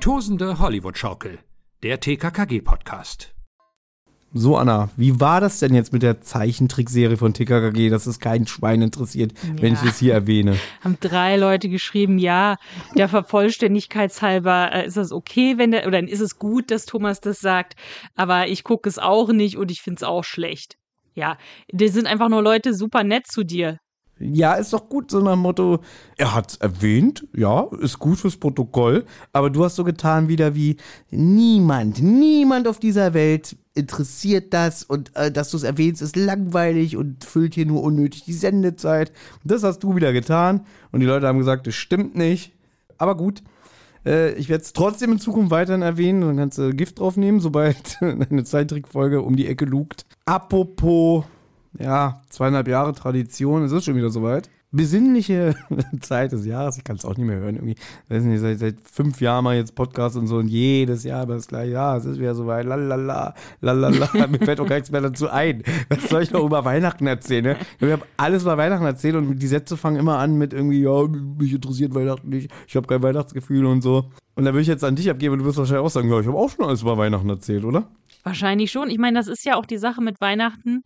Die tosende Hollywood-Schaukel, der TKKG-Podcast. So, Anna, wie war das denn jetzt mit der Zeichentrickserie von TKKG, dass es kein Schwein interessiert, ja. wenn ich das hier erwähne? Haben drei Leute geschrieben, ja, der Vervollständigkeitshalber äh, ist das okay, wenn der, oder ist es gut, dass Thomas das sagt, aber ich gucke es auch nicht und ich finde es auch schlecht. Ja, die sind einfach nur Leute super nett zu dir. Ja, ist doch gut, so nach dem Motto, er hat's erwähnt, ja, ist gut fürs Protokoll, aber du hast so getan wieder wie niemand, niemand auf dieser Welt interessiert das und äh, dass du es erwähnst, ist langweilig und füllt hier nur unnötig die Sendezeit. Das hast du wieder getan und die Leute haben gesagt, das stimmt nicht. Aber gut, äh, ich werde es trotzdem in Zukunft weiterhin erwähnen. Dann kannst du Gift draufnehmen, sobald eine Zeittrickfolge um die Ecke lugt. Apropos ja, zweieinhalb Jahre Tradition, es ist schon wieder soweit. Besinnliche Zeit des Jahres, ich kann es auch nicht mehr hören irgendwie. Weiß nicht, seit, seit fünf Jahren mal jetzt Podcast und so und jedes Jahr das gleiche, ja, es ist wieder soweit, lalala, lalala, mir fällt auch gar nichts mehr dazu ein. Was soll ich noch über Weihnachten erzählen, ne? Ich habe alles über Weihnachten erzählt und die Sätze fangen immer an mit irgendwie, ja, mich interessiert Weihnachten nicht, ich habe kein Weihnachtsgefühl und so. Und da würde ich jetzt an dich abgeben und du wirst wahrscheinlich auch sagen, ja, ich habe auch schon alles über Weihnachten erzählt, oder? Wahrscheinlich schon. Ich meine, das ist ja auch die Sache mit Weihnachten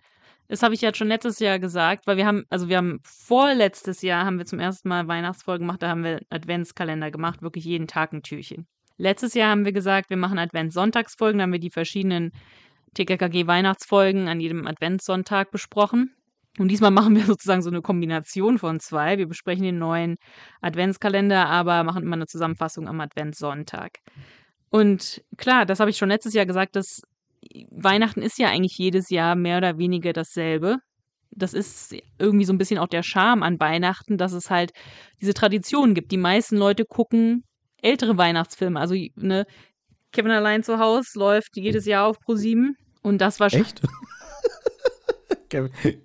das habe ich ja schon letztes Jahr gesagt, weil wir haben, also wir haben vorletztes Jahr haben wir zum ersten Mal Weihnachtsfolgen gemacht, da haben wir Adventskalender gemacht, wirklich jeden Tag ein Türchen. Letztes Jahr haben wir gesagt, wir machen Adventssonntagsfolgen, da haben wir die verschiedenen TKKG Weihnachtsfolgen an jedem Adventssonntag besprochen. Und diesmal machen wir sozusagen so eine Kombination von zwei. Wir besprechen den neuen Adventskalender, aber machen immer eine Zusammenfassung am Adventssonntag. Und klar, das habe ich schon letztes Jahr gesagt, dass Weihnachten ist ja eigentlich jedes Jahr mehr oder weniger dasselbe. Das ist irgendwie so ein bisschen auch der Charme an Weihnachten, dass es halt diese Tradition gibt. Die meisten Leute gucken ältere Weihnachtsfilme. Also, ne, Kevin allein zu Hause läuft jedes Jahr auf Pro 7 und das war Echt?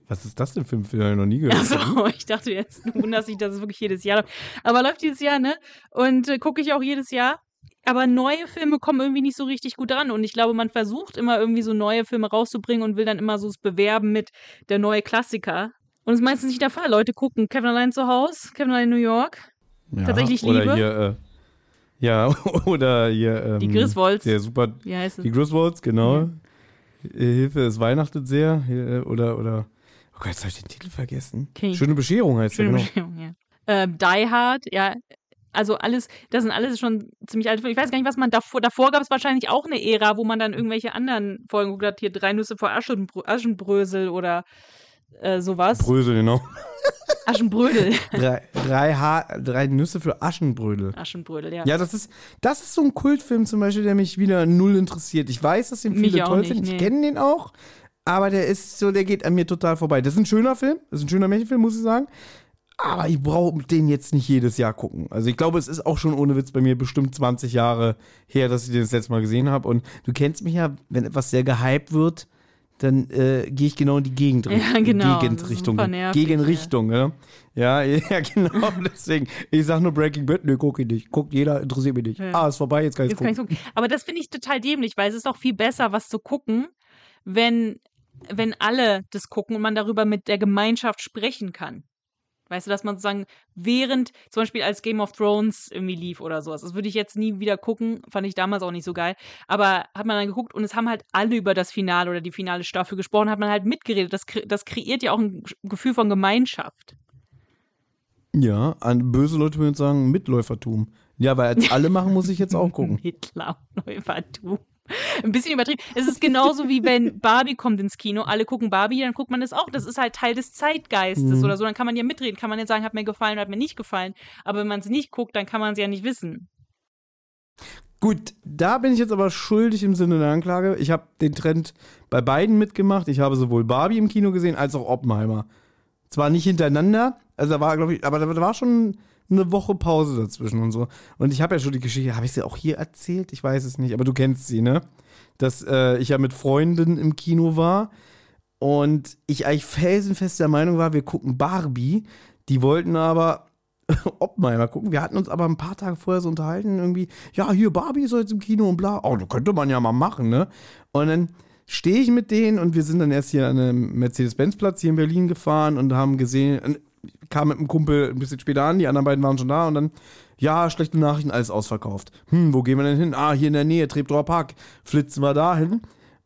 Was ist das denn für ein Film? Ich noch nie gehört. Achso, ich dachte jetzt, du wunderst dich, dass es wirklich jedes Jahr läuft. Aber läuft jedes Jahr, ne? Und äh, gucke ich auch jedes Jahr aber neue Filme kommen irgendwie nicht so richtig gut dran. Und ich glaube, man versucht immer irgendwie so neue Filme rauszubringen und will dann immer so es bewerben mit der neue Klassiker. Und das ist meistens nicht der Fall. Leute gucken Kevin allein zu Hause, Kevin allein in New York. Ja, Tatsächlich oder Liebe. Hier, äh, ja, oder hier. Ähm, die Griswolds. Der super. Wie heißt es? Die Griswolds, genau. Mhm. Hilfe, es weihnachtet sehr. Äh, oder, oder. Oh Gott, jetzt habe ich den Titel vergessen. Okay. Schöne Bescherung heißt Schöne der, genau. Bescherung, ja. Äh, Die Hard, ja, also alles, das sind alles schon ziemlich alte Filme. Ich weiß gar nicht, was man davor, davor gab es wahrscheinlich auch eine Ära, wo man dann irgendwelche anderen Folgen geguckt hat, hier drei Nüsse vor Aschenbrö Aschenbrösel oder äh, sowas. Brösel, genau. Aschenbrödel. drei, drei, ha drei Nüsse für Aschenbrödel. Aschenbrödel, ja. Ja, das ist, das ist so ein Kultfilm zum Beispiel, der mich wieder null interessiert. Ich weiß, dass den viele toll finden. Ich nee. kenne den auch. Aber der ist so, der geht an mir total vorbei. Das ist ein schöner Film. Das ist ein schöner Märchenfilm, muss ich sagen. Aber ich brauche den jetzt nicht jedes Jahr gucken. Also ich glaube, es ist auch schon ohne Witz bei mir bestimmt 20 Jahre her, dass ich den das letzte Mal gesehen habe. Und du kennst mich ja, wenn etwas sehr gehypt wird, dann äh, gehe ich genau in die Gegend, ja, genau. Gegenrichtung. Gegenrichtung, ja. ja. Ja, genau. Deswegen, ich sage nur Breaking Bad, nö, guck ich nicht. Guckt jeder, interessiert mich nicht. Ja. Ah, ist vorbei, jetzt kann ich gucken. gucken. Aber das finde ich total dämlich, weil es ist auch viel besser, was zu gucken, wenn, wenn alle das gucken und man darüber mit der Gemeinschaft sprechen kann. Weißt du, dass man sozusagen während, zum Beispiel als Game of Thrones irgendwie lief oder sowas. Das würde ich jetzt nie wieder gucken, fand ich damals auch nicht so geil. Aber hat man dann geguckt und es haben halt alle über das Finale oder die finale Staffel gesprochen, hat man halt mitgeredet. Das, das kreiert ja auch ein Gefühl von Gemeinschaft. Ja, an böse Leute würden sagen Mitläufertum. Ja, weil als alle machen, muss ich jetzt auch gucken. Mitläufertum. Ein bisschen übertrieben. Es ist genauso wie wenn Barbie kommt ins Kino, alle gucken Barbie, dann guckt man das auch. Das ist halt Teil des Zeitgeistes mhm. oder so. Dann kann man ja mitreden, kann man ja sagen, hat mir gefallen oder hat mir nicht gefallen. Aber wenn man es nicht guckt, dann kann man es ja nicht wissen. Gut, da bin ich jetzt aber schuldig im Sinne der Anklage. Ich habe den Trend bei beiden mitgemacht. Ich habe sowohl Barbie im Kino gesehen als auch Oppenheimer. Zwar nicht hintereinander, also da war, glaube ich, aber da war schon eine Woche Pause dazwischen und so. Und ich habe ja schon die Geschichte, habe ich sie auch hier erzählt? Ich weiß es nicht, aber du kennst sie, ne? Dass äh, ich ja mit Freunden im Kino war und ich eigentlich felsenfest der Meinung war, wir gucken Barbie. Die wollten aber Oppenheimer gucken. Wir hatten uns aber ein paar Tage vorher so unterhalten, irgendwie, ja, hier Barbie ist jetzt im Kino und bla. Oh, das könnte man ja mal machen, ne? Und dann stehe ich mit denen und wir sind dann erst hier an einem Mercedes-Benz-Platz hier in Berlin gefahren und haben gesehen, kam mit einem Kumpel ein bisschen später an, die anderen beiden waren schon da und dann, ja, schlechte Nachrichten, alles ausverkauft. Hm, wo gehen wir denn hin? Ah, hier in der Nähe, Treptower Park. Flitzen wir da hin.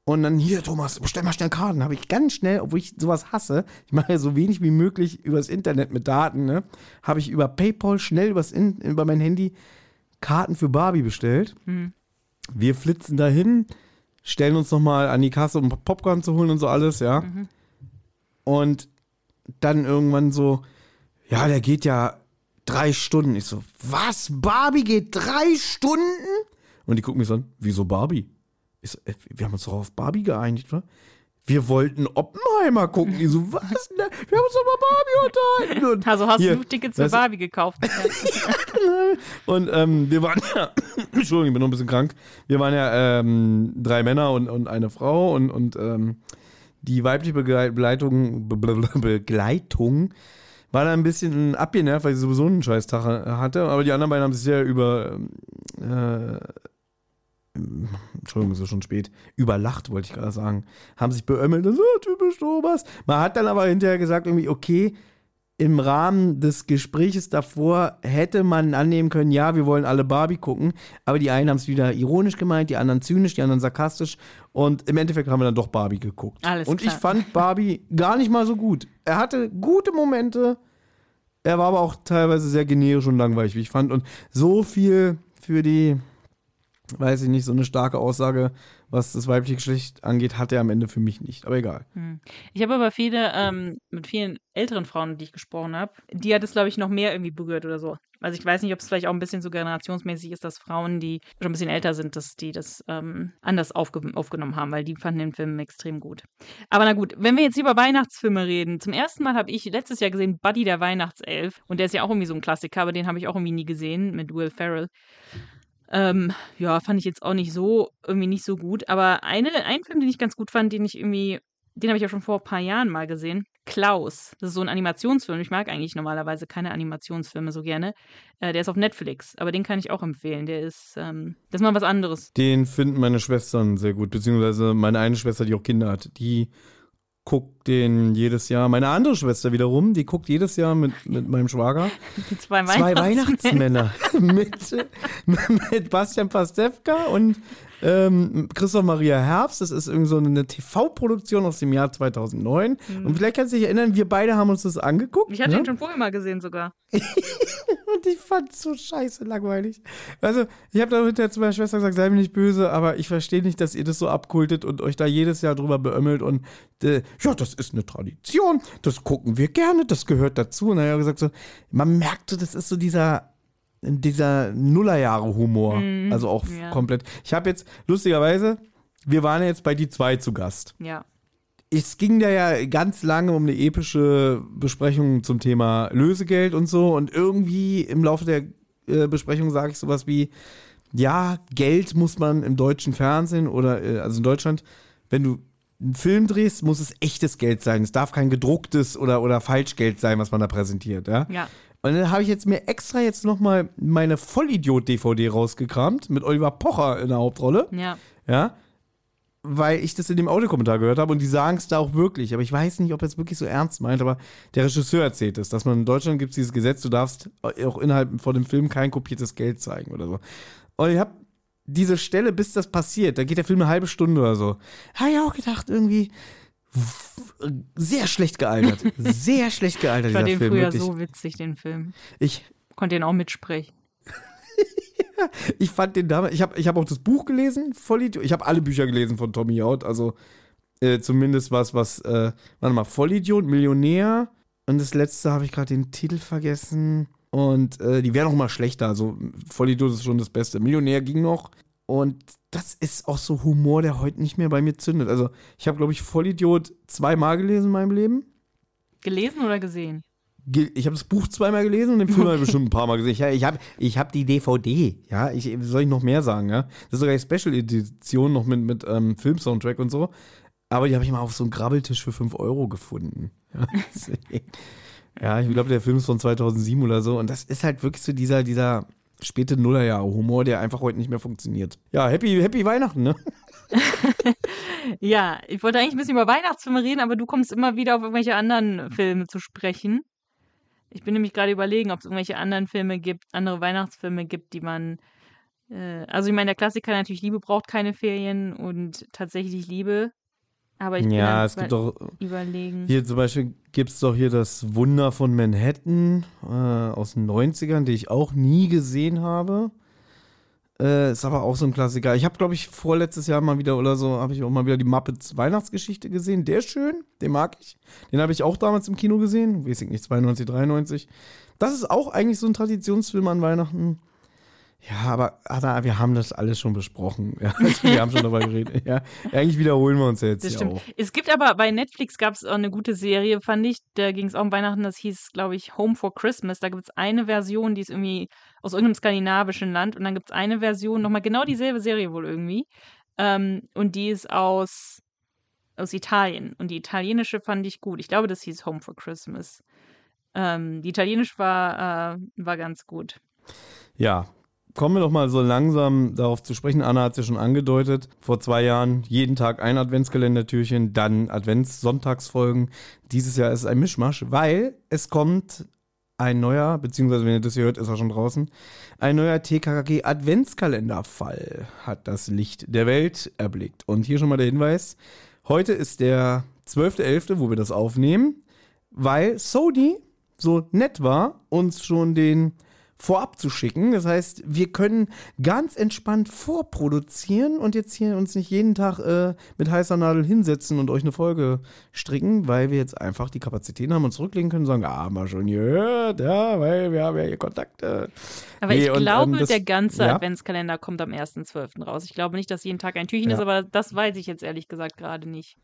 Und dann, hier, Thomas, bestell mal schnell Karten. Habe ich ganz schnell, obwohl ich sowas hasse, ich mache ja so wenig wie möglich übers Internet mit Daten, ne? Habe ich über PayPal schnell übers In über mein Handy Karten für Barbie bestellt. Hm. Wir flitzen dahin, stellen uns nochmal an die Kasse, um Popcorn zu holen und so alles, ja. Mhm. Und dann irgendwann so, ja, der geht ja drei Stunden. Ich so, was? Barbie geht drei Stunden? Und die gucken mich so an, wieso Barbie? Ich so, äh, wir haben uns doch auf Barbie geeinigt, wa? Wir wollten Oppenheimer gucken. Die so, was denn? da? Wir haben uns doch mal Barbie unterhalten. Und Also hast hier, du Tickets für Barbie gekauft. und ähm, wir waren ja, Entschuldigung, ich bin noch ein bisschen krank. Wir waren ja ähm, drei Männer und, und eine Frau und, und ähm, die weibliche Begleit- Begleitung, Be- Be- Begleitung war da ein bisschen abgenervt, weil sie sowieso einen scheiß Tag hatte. Aber die anderen beiden haben sich sehr über, ähm, äh, Entschuldigung, es ist schon spät, überlacht, wollte ich gerade sagen. Haben sich beömmelt, so typisch Thomas. Man hat dann aber hinterher gesagt, irgendwie, okay, im Rahmen des Gespräches davor hätte man annehmen können, ja, wir wollen alle Barbie gucken, aber die einen haben es wieder ironisch gemeint, die anderen zynisch, die anderen sarkastisch und im Endeffekt haben wir dann doch Barbie geguckt. Alles und klar. ich fand Barbie gar nicht mal so gut. Er hatte gute Momente, er war aber auch teilweise sehr generisch und langweilig, wie ich fand und so viel für die weiß ich nicht, so eine starke Aussage, was das weibliche Geschlecht angeht, hat er am Ende für mich nicht. Aber egal. Ich habe aber viele, ähm, mit vielen älteren Frauen, die ich gesprochen habe, die hat es, glaube ich, noch mehr irgendwie berührt oder so. Also ich weiß nicht, ob es vielleicht auch ein bisschen so generationsmäßig ist, dass Frauen, die schon ein bisschen älter sind, dass die das ähm, anders aufge aufgenommen haben, weil die fanden den Film extrem gut. Aber na gut, wenn wir jetzt über Weihnachtsfilme reden, zum ersten Mal habe ich letztes Jahr gesehen Buddy der Weihnachtself und der ist ja auch irgendwie so ein Klassiker, aber den habe ich auch irgendwie nie gesehen mit Will Ferrell. Ähm, ja, fand ich jetzt auch nicht so, irgendwie nicht so gut. Aber eine, einen Film, den ich ganz gut fand, den ich irgendwie, den habe ich ja schon vor ein paar Jahren mal gesehen. Klaus. Das ist so ein Animationsfilm. Ich mag eigentlich normalerweise keine Animationsfilme so gerne. Äh, der ist auf Netflix, aber den kann ich auch empfehlen. Der ist, ähm, das ist mal was anderes. Den finden meine Schwestern sehr gut, beziehungsweise meine eine Schwester, die auch Kinder hat, die guckt den jedes Jahr. Meine andere Schwester wiederum, die guckt jedes Jahr mit, mit meinem Schwager zwei, zwei Weihnachtsmänner. Weihnachtsmänner mit, mit Bastian Pastewka und ähm, Christoph Maria Herbst. Das ist irgendwie so eine TV-Produktion aus dem Jahr 2009. Und vielleicht kannst du dich erinnern, wir beide haben uns das angeguckt. Ich hatte ne? ihn schon vorher mal gesehen sogar. Und ich fand's so scheiße langweilig. Also, ich habe da hinterher zu meiner Schwester gesagt, sei mir nicht böse, aber ich verstehe nicht, dass ihr das so abkultet und euch da jedes Jahr drüber beömmelt und äh, ja, das ist eine Tradition, das gucken wir gerne, das gehört dazu. Und dann habe ich gesagt, so, man merkt so, das ist so dieser dieser Nullerjahre-Humor. also auch ja. komplett. Ich habe jetzt, lustigerweise, wir waren ja jetzt bei die zwei zu Gast Ja. es ging da ja ganz lange um eine epische Besprechung zum Thema Lösegeld und so. Und irgendwie im Laufe der äh, Besprechung sage ich sowas wie: Ja, Geld muss man im deutschen Fernsehen oder äh, also in Deutschland, wenn du einen Film drehst, muss es echtes Geld sein. Es darf kein gedrucktes oder, oder Falschgeld sein, was man da präsentiert. Ja. Ja. Und dann habe ich jetzt mir extra jetzt nochmal meine Vollidiot-DVD rausgekramt mit Oliver Pocher in der Hauptrolle. Ja. Ja. Weil ich das in dem Audiokommentar gehört habe und die sagen es da auch wirklich. Aber ich weiß nicht, ob er es wirklich so ernst meint, aber der Regisseur erzählt es, dass man in Deutschland gibt es dieses Gesetz, du darfst auch innerhalb von dem Film kein kopiertes Geld zeigen oder so. Und ich habe diese Stelle, bis das passiert, da geht der Film eine halbe Stunde oder so, habe ich auch gedacht, irgendwie sehr schlecht gealtert. Sehr schlecht gealtert, Ich fand dieser den Film. früher Wirklich. so witzig, den Film. Ich, Konnte den auch mitsprechen. Ich fand den damals, ich habe ich hab auch das Buch gelesen, Vollidiot. Ich habe alle Bücher gelesen von Tommy Out, also äh, zumindest was, was, äh, warte mal, Vollidiot, Millionär und das letzte habe ich gerade den Titel vergessen und äh, die werden auch immer schlechter, also Vollidiot ist schon das Beste. Millionär ging noch und das ist auch so Humor, der heute nicht mehr bei mir zündet. Also ich habe, glaube ich, Vollidiot zweimal gelesen in meinem Leben. Gelesen oder gesehen? Ge- Ich habe das Buch zweimal gelesen und den Film habe ich bestimmt ein paar Mal gesehen. Ja, ich habe ich hab die DVD. Ja, ich, soll ich noch mehr sagen? Ja, das ist sogar die Special Edition noch mit, mit ähm, Film-Soundtrack und so. Aber die habe ich mal auf so einem Grabbeltisch für 5 Euro gefunden. Ja. ja ich glaube, der Film ist von 2007 oder so. Und das ist halt wirklich so dieser, dieser späte Nullerjahre-Humor, der einfach heute nicht mehr funktioniert. Ja, happy, happy Weihnachten, ne? Ja, ich wollte eigentlich ein bisschen über Weihnachtsfilme reden, aber du kommst immer wieder auf irgendwelche anderen Filme zu sprechen. Ich bin nämlich gerade überlegen, ob es irgendwelche anderen Filme gibt, andere Weihnachtsfilme gibt, die man. Äh, also, ich meine, der Klassiker natürlich Liebe braucht keine Ferien und tatsächlich Liebe. Aber ich Ja, es gibt doch. überlegen. Hier zum Beispiel gibt es doch hier das Wunder von Manhattan äh, aus den 90ern, die ich auch nie gesehen habe. Äh, ist aber auch so ein Klassiker. Ich habe, glaube ich, vorletztes Jahr mal wieder oder so, habe ich auch mal wieder die Muppets Weihnachtsgeschichte gesehen. Der ist schön, den mag ich. Den habe ich auch damals im Kino gesehen. Weiß ich nicht, 92, 93. Das ist auch eigentlich so ein Traditionsfilm an Weihnachten. Ja, aber Ada, wir haben das alles schon besprochen. Ja, wir haben schon darüber geredet. Ja, eigentlich wiederholen wir uns jetzt Das stimmt. auch. Es gibt aber bei Netflix gab es eine gute Serie, fand ich. Da ging es auch um Weihnachten. Das hieß, glaube ich, Home for Christmas. Da gibt es eine Version, die ist irgendwie aus irgendeinem skandinavischen Land. Und dann gibt es eine Version, nochmal genau dieselbe Serie wohl irgendwie. Ähm, und die ist aus, aus Italien. Und die italienische fand ich gut. Ich glaube, das hieß Home for Christmas. Ähm, die italienische war, äh, war ganz gut. Ja, kommen wir doch mal so langsam darauf zu sprechen. Anna hat es ja schon angedeutet. Vor zwei Jahren jeden Tag ein Adventskalendertürchen, dann Advents-Sonntagsfolgen. Dieses Jahr ist es ein Mischmasch, weil es kommt ein neuer, beziehungsweise wenn ihr das hier hört, ist er schon draußen, ein neuer TKKG Adventskalenderfall hat das Licht der Welt erblickt. Und hier schon mal der Hinweis, heute ist der 12.11., wo wir das aufnehmen, weil Sony so nett war, uns schon den vorab zu schicken. Das heißt, wir können ganz entspannt vorproduzieren und jetzt hier uns nicht jeden Tag äh, mit heißer Nadel hinsetzen und euch eine Folge stricken, weil wir jetzt einfach die Kapazitäten haben und zurücklegen können und sagen, ah, wir schon gehört, ja, weil wir haben ja hier Kontakte. Aber Nee, ich und, glaube, ähm, das- der ganze ja? Adventskalender kommt am 1.12. raus. Ich glaube nicht, dass jeden Tag ein Türchen Ja. ist, aber das weiß ich jetzt ehrlich gesagt gerade nicht.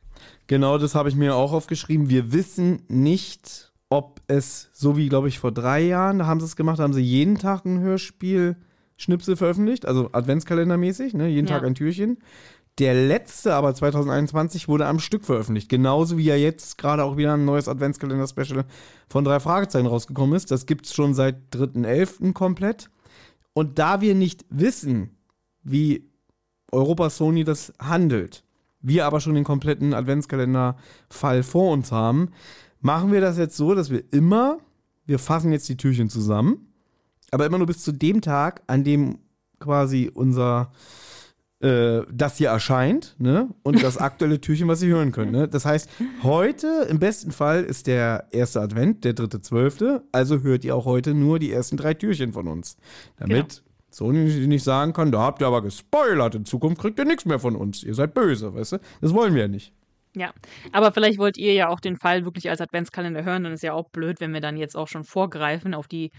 Genau, das habe ich mir auch aufgeschrieben. Wir wissen nicht, ob es, so wie, glaube ich, vor drei Jahren, da haben sie es gemacht, da haben sie jeden Tag ein Hörspiel Schnipsel veröffentlicht, also Adventskalendermäßig, ne? jeden Ja. Tag ein Türchen. Der letzte, aber 2021, wurde am Stück veröffentlicht. Genauso wie ja jetzt gerade auch wieder ein neues Adventskalender-Special von drei Fragezeichen rausgekommen ist. Das gibt es schon seit 3.11. komplett. Und da wir nicht wissen, wie Europa Sony das handelt, wir aber schon den kompletten Adventskalender-Fall vor uns haben, machen wir das jetzt so, dass wir immer, wir fassen jetzt die Türchen zusammen, aber immer nur bis zu dem Tag, an dem quasi unser äh, das hier erscheint, ne? Und das aktuelle Türchen, was Sie hören können. Ne? Das heißt, heute im besten Fall ist der erste Advent, der dritte zwölfte. Also hört ihr auch heute nur die ersten drei Türchen von uns. Damit Sony nicht sagen kann, da habt ihr aber gespoilert, in Zukunft kriegt ihr nichts mehr von uns. Ihr seid böse, weißt du? Das wollen wir ja nicht. Ja, aber vielleicht wollt ihr ja auch den Fall wirklich als Adventskalender hören, dann ist ja auch blöd, wenn wir dann jetzt auch schon vorgreifen auf die,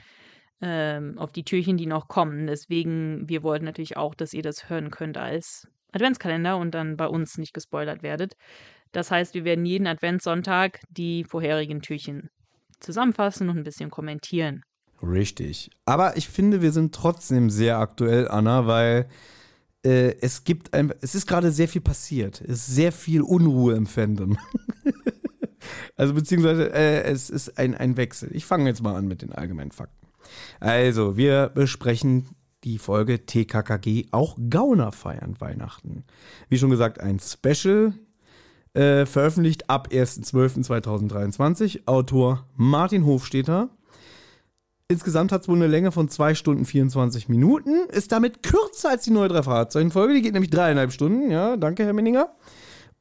ähm, auf die Türchen, die noch kommen. Deswegen, wir wollten natürlich auch, dass ihr das hören könnt als Adventskalender und dann bei uns nicht gespoilert werdet. Das heißt, wir werden jeden Adventssonntag die vorherigen Türchen zusammenfassen und ein bisschen kommentieren. Richtig. Aber ich finde, wir sind trotzdem sehr aktuell, Anna, weil äh, es gibt ein, es ist gerade sehr viel passiert. Es ist sehr viel Unruhe im Fandom. also beziehungsweise äh, es ist ein, ein Wechsel. Ich fange jetzt mal an mit den allgemeinen Fakten. Also, wir besprechen die Folge TKKG, auch Gauner feiern Weihnachten. Wie schon gesagt, ein Special, äh, veröffentlicht ab 1.12.2023. Autor Martin Hofstetter. Insgesamt hat es wohl eine Länge von 2 Stunden 24 Minuten. Ist damit kürzer als die neue Drei-Fahrzeugen-Folge. Die geht nämlich dreieinhalb Stunden. Ja, danke, Herr Minninger.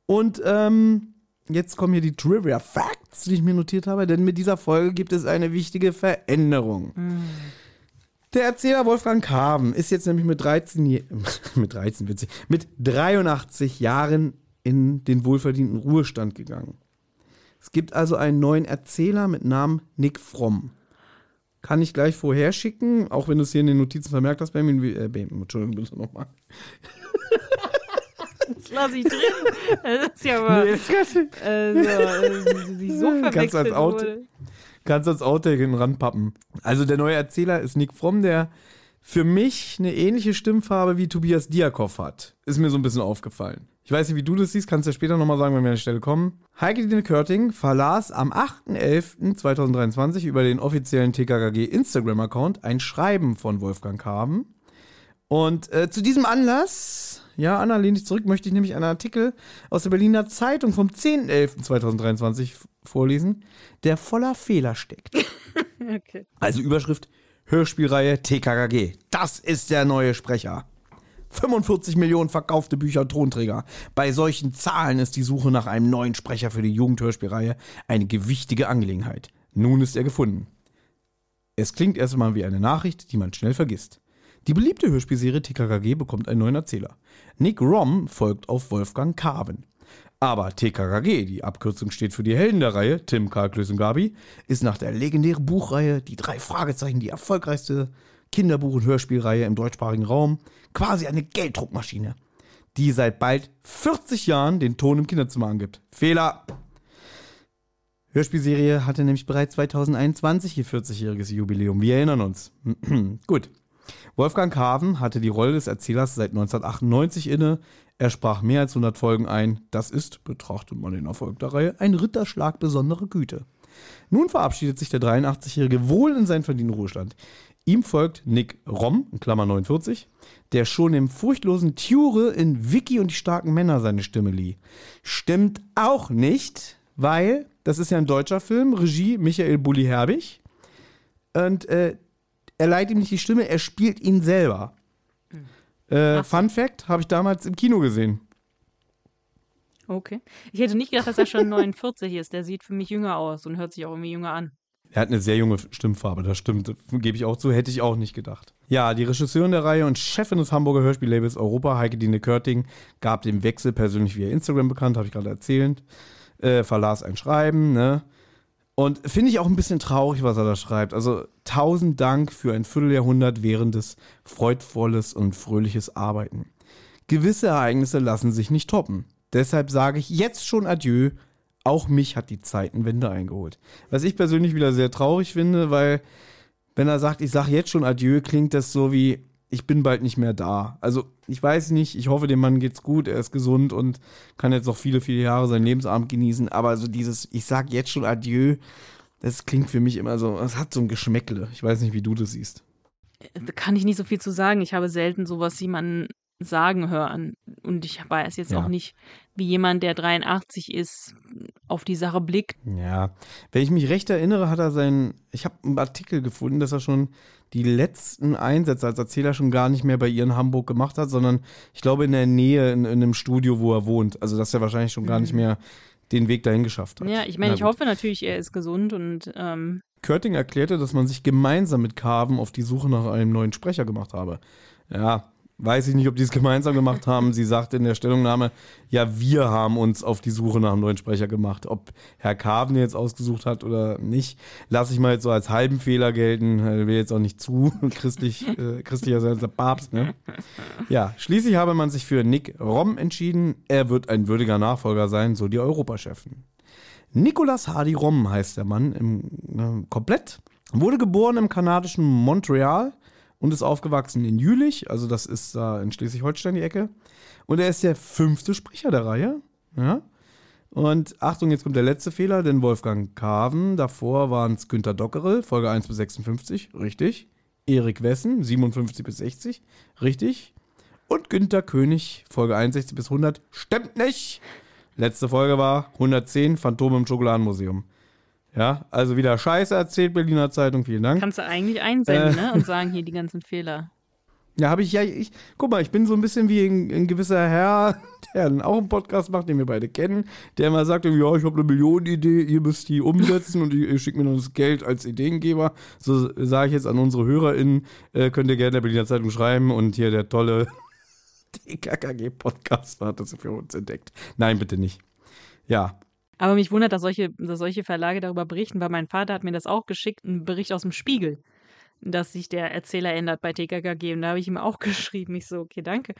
Und ähm, jetzt kommen hier die Trivia Facts, die ich mir notiert habe. Denn mit dieser Folge gibt es eine wichtige Veränderung. Der Erzähler Wolfgang Kaven ist jetzt nämlich mit 13, Je- mit 13 witzig, mit 83 Jahren in den wohlverdienten Ruhestand gegangen. Es gibt also einen neuen Erzähler mit Namen Nick Fromm. Kann ich gleich vorher schicken, auch wenn du es hier in den Notizen vermerkt hast, Benjamin. wie- Äh, Benjamin, Entschuldigung, bitte nochmal. Das lasse ich drin. Das ist ja aber Nee, das kannst du- also, äh, sich so Kannst du als Auto- wurde. kannst du als Outtake ranpappen. Also der neue Erzähler ist Nick Fromm, der für mich eine ähnliche Stimmfarbe wie Tobias Diakov hat. Ist mir so ein bisschen aufgefallen. Ich weiß nicht, wie du das siehst, kannst du ja später nochmal sagen, wenn wir an die Stelle kommen. Heike Dine Körting verlas am 8.11.2023 über den offiziellen TKKG Instagram-Account ein Schreiben von Wolfgang Kaben. Und äh, zu diesem Anlass, ja, Anna, lehn dich zurück, möchte ich nämlich einen Artikel aus der Berliner Zeitung vom 10.11.2023 f- vorlesen, der voller Fehler steckt. Okay. Also Überschrift Hörspielreihe TKKG. Das ist der neue Sprecher. 45 Millionen verkaufte Bücher und Tonträger. Bei solchen Zahlen ist die Suche nach einem neuen Sprecher für die Jugendhörspielreihe eine gewichtige Angelegenheit. Nun ist er gefunden. Es klingt erstmal wie eine Nachricht, die man schnell vergisst. Die beliebte Hörspielserie TKKG bekommt einen neuen Erzähler. Nick Rom folgt auf Wolfgang Carven. Aber TKKG, die Abkürzung steht für die Helden der Reihe, Tim, Karl, Klöß und Gabi, ist nach der legendären Buchreihe Die drei Fragezeichen die erfolgreichste Kinderbuch- und Hörspielreihe im deutschsprachigen Raum, quasi eine Gelddruckmaschine, die seit bald 40 Jahren den Ton im Kinderzimmer angibt. Fehler! Hörspielserie hatte nämlich bereits 2021 ihr 40-jähriges Jubiläum. Wir erinnern uns. Gut. Wolfgang Kaven hatte die Rolle des Erzählers seit 1998 inne. Er sprach mehr als 100 Folgen ein. Das ist, betrachtet man den Erfolg der Reihe, ein Ritterschlag besonderer Güte. Nun verabschiedet sich der 83-Jährige wohl in seinen verdienten Ruhestand. Ihm folgt Nick Rom, in Klammer 49, der schon im furchtlosen Ture in Vicky und die starken Männer seine Stimme lieh. Stimmt auch nicht, weil das ist ja ein deutscher Film, Regie Michael Bulli-Herbig. Und äh, er leiht ihm nicht die Stimme, er spielt ihn selber. Äh, Ach so. Fun Fact, habe ich damals im Kino gesehen. Okay. Ich hätte nicht gedacht, dass er schon 49 ist. Der sieht für mich jünger aus und hört sich auch irgendwie jünger an. Er hat eine sehr junge Stimmfarbe, das stimmt. Gebe ich auch zu, hätte ich auch nicht gedacht. Ja, die Regisseurin der Reihe und Chefin des Hamburger Hörspiellabels Europa, Heike Dine Körting, gab den Wechsel persönlich via Instagram bekannt, habe ich gerade erzählt. Äh, verlas ein Schreiben, ne? Und finde ich auch ein bisschen traurig, was er da schreibt. Also tausend Dank für ein Vierteljahrhundert währendes freudvolles und fröhliches Arbeiten. Gewisse Ereignisse lassen sich nicht toppen. Deshalb sage ich jetzt schon Adieu. Auch mich hat die Zeitenwende eingeholt. Was ich persönlich wieder sehr traurig finde, weil wenn er sagt, ich sage jetzt schon Adieu, klingt das so wie, ich bin bald nicht mehr da. Also ich weiß nicht, ich hoffe, dem Mann geht's gut, er ist gesund und kann jetzt noch viele, viele Jahre seinen Lebensabend genießen. Aber so dieses, ich sage jetzt schon Adieu, das klingt für mich immer so, es hat so ein Geschmäckle. Ich weiß nicht, wie du das siehst. Da kann ich nicht so viel zu sagen. Ich habe selten sowas jemanden sagen hören. Und ich weiß jetzt Ja. auch nicht, wie jemand, der 83 ist, auf die Sache blickt. Ja, wenn ich mich recht erinnere, hat er seinen, ich habe einen Artikel gefunden, dass er schon die letzten Einsätze als Erzähler schon gar nicht mehr bei ihr in Hamburg gemacht hat, sondern ich glaube in der Nähe, in, in einem Studio, wo er wohnt. Also dass er wahrscheinlich schon gar nicht mehr den Weg dahin geschafft hat. Mhm. Ja, ich meine, ich hoffe natürlich, er ist gesund und ähm, Körting erklärte, dass man sich gemeinsam mit Carven auf die Suche nach einem neuen Sprecher gemacht habe. Ja, weiß ich nicht, ob die es gemeinsam gemacht haben. Sie sagte in der Stellungnahme, ja, wir haben uns auf die Suche nach einem neuen Sprecher gemacht. Ob Herr Carven jetzt ausgesucht hat oder nicht, lasse ich mal jetzt so als halben Fehler gelten. Er will jetzt auch nicht zu christlich, äh, christlicher sein als der Papst, ne? Ja, schließlich habe man sich für Nick Rom entschieden. Er wird ein würdiger Nachfolger sein, so die Europachefin. Nicolas Hardy Rom heißt der Mann im, äh, komplett. Wurde geboren im kanadischen Montreal und ist aufgewachsen in Jülich, also das ist da in Schleswig-Holstein die Ecke. Und er ist der fünfte Sprecher der Reihe. Ja. Und Achtung, jetzt kommt der letzte Fehler, denn Wolfgang Kaven, davor waren es Günter Dockerel, Folge 1 bis 56, richtig. Erik Wessen, 57 bis 60, richtig. Und Günter König, Folge 61 bis 100, stimmt nicht. Letzte Folge war 110, Phantom im Schokoladenmuseum. Ja, also wieder Scheiße erzählt, Berliner Zeitung, vielen Dank. kannst du eigentlich einsenden Äh. ne? und sagen, hier die ganzen Fehler. Ja, habe ich ja, ich, guck mal, ich bin so ein bisschen wie ein, ein gewisser Herr, der auch einen Podcast macht, den wir beide kennen, der immer sagt, ja, ich habe eine Millionenidee, ihr müsst die umsetzen und ihr, ihr schickt mir nur das Geld als Ideengeber. So sage ich jetzt an unsere HörerInnen, äh, könnt ihr gerne der Berliner Zeitung schreiben und hier der tolle DKKG-Podcast hat das für uns entdeckt. Nein, bitte nicht. Ja, Aber mich wundert, dass solche, dass solche Verlage darüber berichten, weil mein Vater hat mir das auch geschickt, einen Bericht aus dem Spiegel, dass sich der Erzähler ändert bei TKKG. Und da habe ich ihm auch geschrieben. Ich so, okay, danke.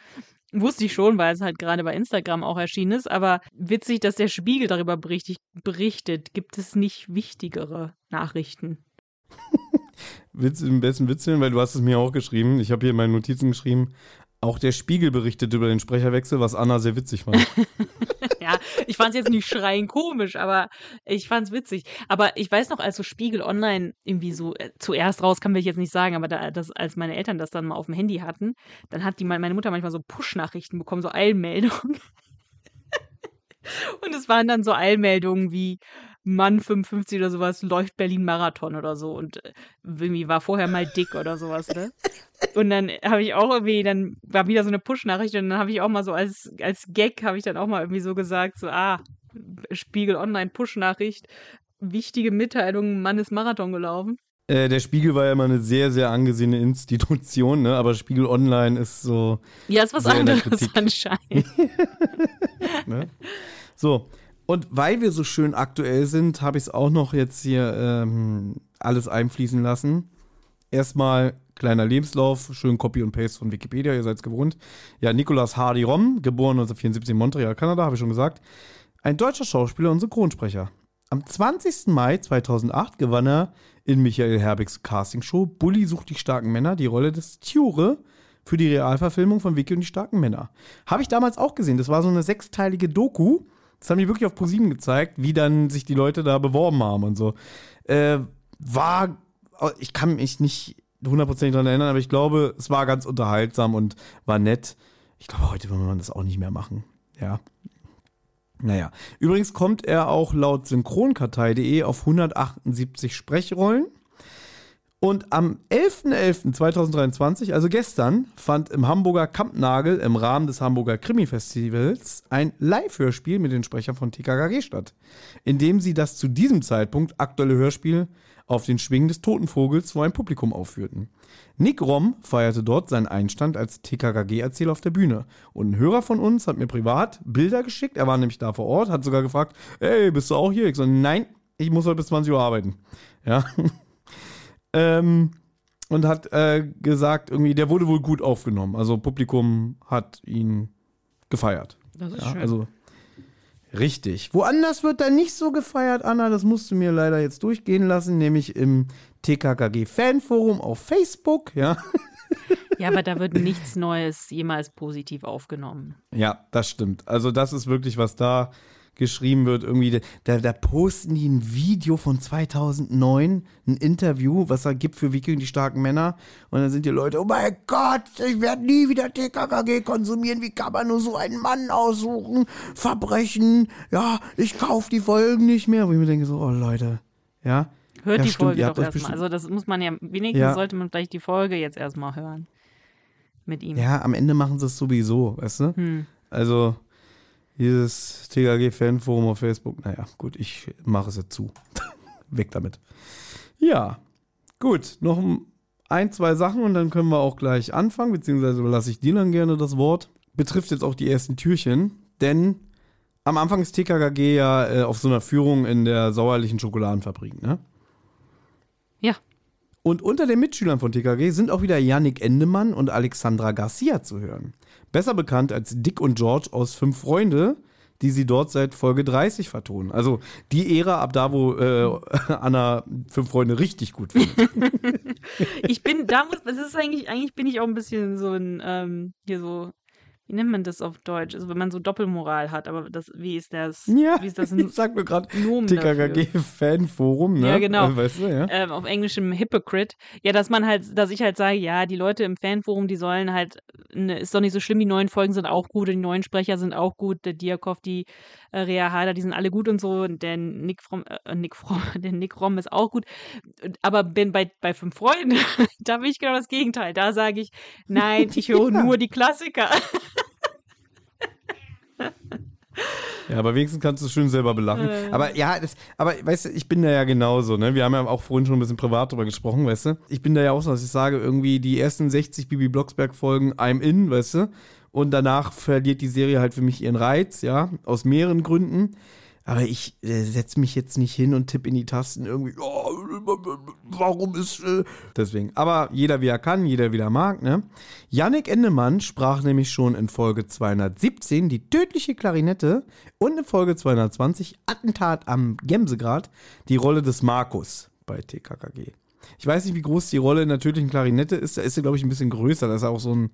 Wusste ich schon, weil es halt gerade bei Instagram auch erschienen ist. Aber witzig, dass der Spiegel darüber berichtet. berichtet. Gibt es nicht wichtigere Nachrichten? Witz, im besten Witzeln, weil du hast es mir auch geschrieben. Ich habe hier in meinen Notizen geschrieben, auch der Spiegel berichtet über den Sprecherwechsel, was Anna sehr witzig fand. Ja, ich fand es jetzt nicht schreien komisch, aber ich fand es witzig. Aber ich weiß noch, als so Spiegel Online irgendwie so äh, zuerst raus, kann will ich jetzt nicht sagen, aber da, das, als meine Eltern das dann mal auf dem Handy hatten, dann hat die meine Mutter manchmal so Push-Nachrichten bekommen, so Eilmeldungen. Und es waren dann so Eilmeldungen wie Mann 55 oder sowas läuft Berlin-Marathon oder so und äh, irgendwie war vorher mal dick oder sowas, ne? Und dann habe ich auch irgendwie, dann war wieder so eine Push-Nachricht und dann habe ich auch mal so als, als Gag, habe ich dann auch mal irgendwie so gesagt, so, ah, Spiegel Online Push-Nachricht, wichtige Mitteilung, Mann ist Marathon gelaufen. Äh, der Spiegel war ja immer eine sehr, sehr angesehene Institution, ne? aber Spiegel Online ist so. Ja, ist was anderes anscheinend. Ne? So, und weil wir so schön aktuell sind, habe ich es auch noch jetzt hier ähm, alles einfließen lassen. Erstmal kleiner Lebenslauf, schön Copy und Paste von Wikipedia, ihr seid es gewohnt. Ja, Nicolas Hardy Rom, geboren 1974 in Montreal, Kanada, habe ich schon gesagt. Ein deutscher Schauspieler und Synchronsprecher. Am 20. Mai 2008 gewann er in Michael Herbigs Castingshow Bully sucht die starken Männer die Rolle des Ture für die Realverfilmung von Vicky und die starken Männer. Habe ich damals auch gesehen. Das war so eine sechsteilige Doku. Das haben die wirklich auf ProSieben gezeigt, wie dann sich die Leute da beworben haben und so. Äh, war, ich kann mich nicht hundertprozentig daran erinnern, aber ich glaube, es war ganz unterhaltsam und war nett. Ich glaube, heute würde man das auch nicht mehr machen. Ja. Naja. Übrigens kommt er auch laut synchronkartei.de auf 178 Sprechrollen. Und am 11.11.2023, also gestern, fand im Hamburger Kampnagel im Rahmen des Hamburger Krimi-Festivals ein Live-Hörspiel mit den Sprechern von TKKG statt, in dem sie das zu diesem Zeitpunkt aktuelle Hörspiel auf den Schwingen des Totenvogels vor ein Publikum aufführten. Nick Rom feierte dort seinen Einstand als TKKG-Erzähler auf der Bühne. Und ein Hörer von uns hat mir privat Bilder geschickt. Er war nämlich da vor Ort, hat sogar gefragt: Hey, bist du auch hier? Ich so: Nein, ich muss heute bis 20 Uhr arbeiten. Ja. Ähm, und hat äh, gesagt, irgendwie, der wurde wohl gut aufgenommen. Also, Publikum hat ihn gefeiert. Das ist Ja, schön. also richtig. Woanders wird er nicht so gefeiert, Anna. Das musst du mir leider jetzt durchgehen lassen, nämlich im TKKG Fanforum auf Facebook. Ja, ja, aber da wird nichts Neues jemals positiv aufgenommen. ja, das stimmt. Also das ist wirklich, was da geschrieben wird. Irgendwie, da, da posten die ein Video von 2009, ein Interview, was er gibt für Vicky und die starken Männer. Und dann sind die Leute, oh mein Gott, ich werde nie wieder TKKG konsumieren. Wie kann man nur so einen Mann aussuchen? Verbrechen. Ja, ich kaufe die Folgen nicht mehr. Wo ich mir denke so, oh Leute, ja. Hört Ja, die stimmt, Folge doch erstmal. Also das muss man ja, wenigstens Ja. sollte man vielleicht die Folge jetzt erstmal hören. Mit ihm. Ja, am Ende machen sie es sowieso, weißt du? Hm. Also, dieses TKG-Fanforum auf Facebook, naja, gut, ich mache es jetzt zu. Weg damit. Ja, gut, noch ein, zwei Sachen und dann können wir auch gleich anfangen, beziehungsweise überlasse ich dir dann gerne das Wort. Betrifft jetzt auch die ersten Türchen, denn am Anfang ist TKKG ja äh, auf so einer Führung in der sauerlichen Schokoladenfabrik, ne? Ja. Und unter den Mitschülern von TKG sind auch wieder Yannick Endemann und Alexandra Garcia zu hören. Besser bekannt als Dick und George aus Fünf Freunde, die sie dort seit Folge 30 vertonen. Also die Ära ab da, wo äh, Anna Fünf Freunde richtig gut findet. Ich bin, da muss, es ist eigentlich, eigentlich bin ich auch ein bisschen so ein, ähm, hier so, wie nennt man das auf Deutsch? Also wenn man so Doppelmoral hat, aber das, wie ist das, ja, wie ist das ich sag mir gerade? TKKG-Fanforum, ne? Ja, genau. Äh, Weißt du, ja? ähm, auf Englisch im Hypocrite, ja, dass man halt, dass ich halt sage, ja, die Leute im Fanforum, die sollen halt, ne, ist doch nicht so schlimm, die neuen Folgen sind auch gut, die neuen Sprecher sind auch gut, der Diakov, die äh, Rea Harder, die sind alle gut und so, und der Nick Fromm, äh, Nick Fromm, der Nick Rom ist auch gut, aber bin bei, bei Fünf Freunden, da bin ich genau das Gegenteil, da sage ich, nein, ich höre Ja. nur die Klassiker. Ja, aber wenigstens kannst du es schön selber belachen. Äh. Aber ja, das, aber weißt du, ich bin da ja genauso, ne? Wir haben ja auch vorhin schon ein bisschen privat drüber gesprochen, weißt du? Ich bin da ja auch so, dass ich sage, irgendwie die ersten 60 Bibi Blocksberg-Folgen I'm in, weißt du? Und danach verliert die Serie halt für mich ihren Reiz, ja, aus mehreren Gründen. Aber ich äh, setze mich jetzt nicht hin und tippe in die Tasten irgendwie, oh, warum ist. Äh Deswegen. Aber jeder wie er kann, jeder wie er mag, ne? Yannick Endemann sprach nämlich schon in Folge 217 die tödliche Klarinette und in Folge 220 Attentat am Gemsegrad die Rolle des Markus bei TKKG. Ich weiß nicht, wie groß die Rolle in der tödlichen Klarinette ist. Da ist sie, glaube ich, ein bisschen größer. Da ist auch so ein,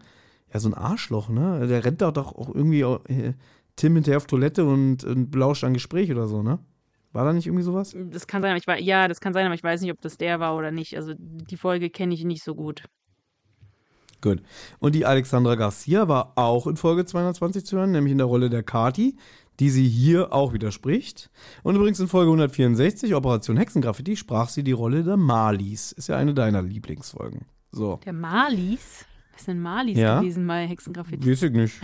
ja, so ein Arschloch, ne? Der rennt doch doch auch irgendwie äh, Tim hinterher auf Toilette und, und belauscht ein Gespräch oder so, ne? War da nicht irgendwie sowas? Das kann sein, aber ich weiß, ja, das kann sein, aber ich weiß nicht, ob das der war oder nicht. Also die Folge kenne ich nicht so gut. Gut. Und die Alexandra Garcia war auch in Folge 220 zu hören, nämlich in der Rolle der Kati. die sie hier auch widerspricht. Und übrigens in Folge 164, Operation Hexengraffiti, sprach sie die Rolle der Malis. Ist ja eine deiner Lieblingsfolgen. So. Der Malis? Was denn Malis Ja. gewesen bei Hexengraffiti? Weiß ich nicht.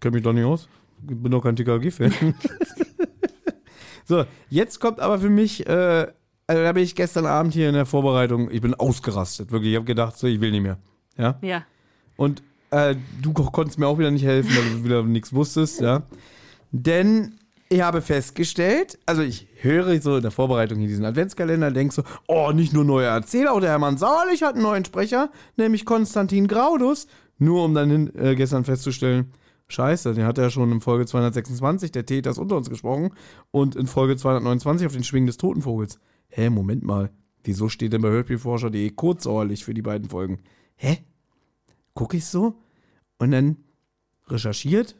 Kenn mich doch nicht aus. Bin doch kein TKG-Fan. so, jetzt kommt aber für mich, äh, also da bin ich gestern Abend hier in der Vorbereitung, ich bin ausgerastet, wirklich. Ich habe gedacht, so, ich will nicht mehr. Ja. Ja. Und äh, du ko- konntest mir auch wieder nicht helfen, weil du wieder nichts wusstest, ja. Denn ich habe festgestellt, also ich höre so in der Vorbereitung hier diesen Adventskalender, denke so, oh, nicht nur neuer Erzähler, oder Hermann Sauerlich hat einen neuen Sprecher, nämlich Konstantin Graudus. Nur um dann hin, äh, gestern festzustellen, scheiße, den hat er schon in Folge 226, der Täter ist unter uns gesprochen, und in Folge 229 auf den Schwingen des Totenvogels. Hä, Moment mal, wieso steht denn bei Hörspielforscher.de kurzsauerlich für die beiden Folgen? Hä? gucke ich so und dann recherchiert,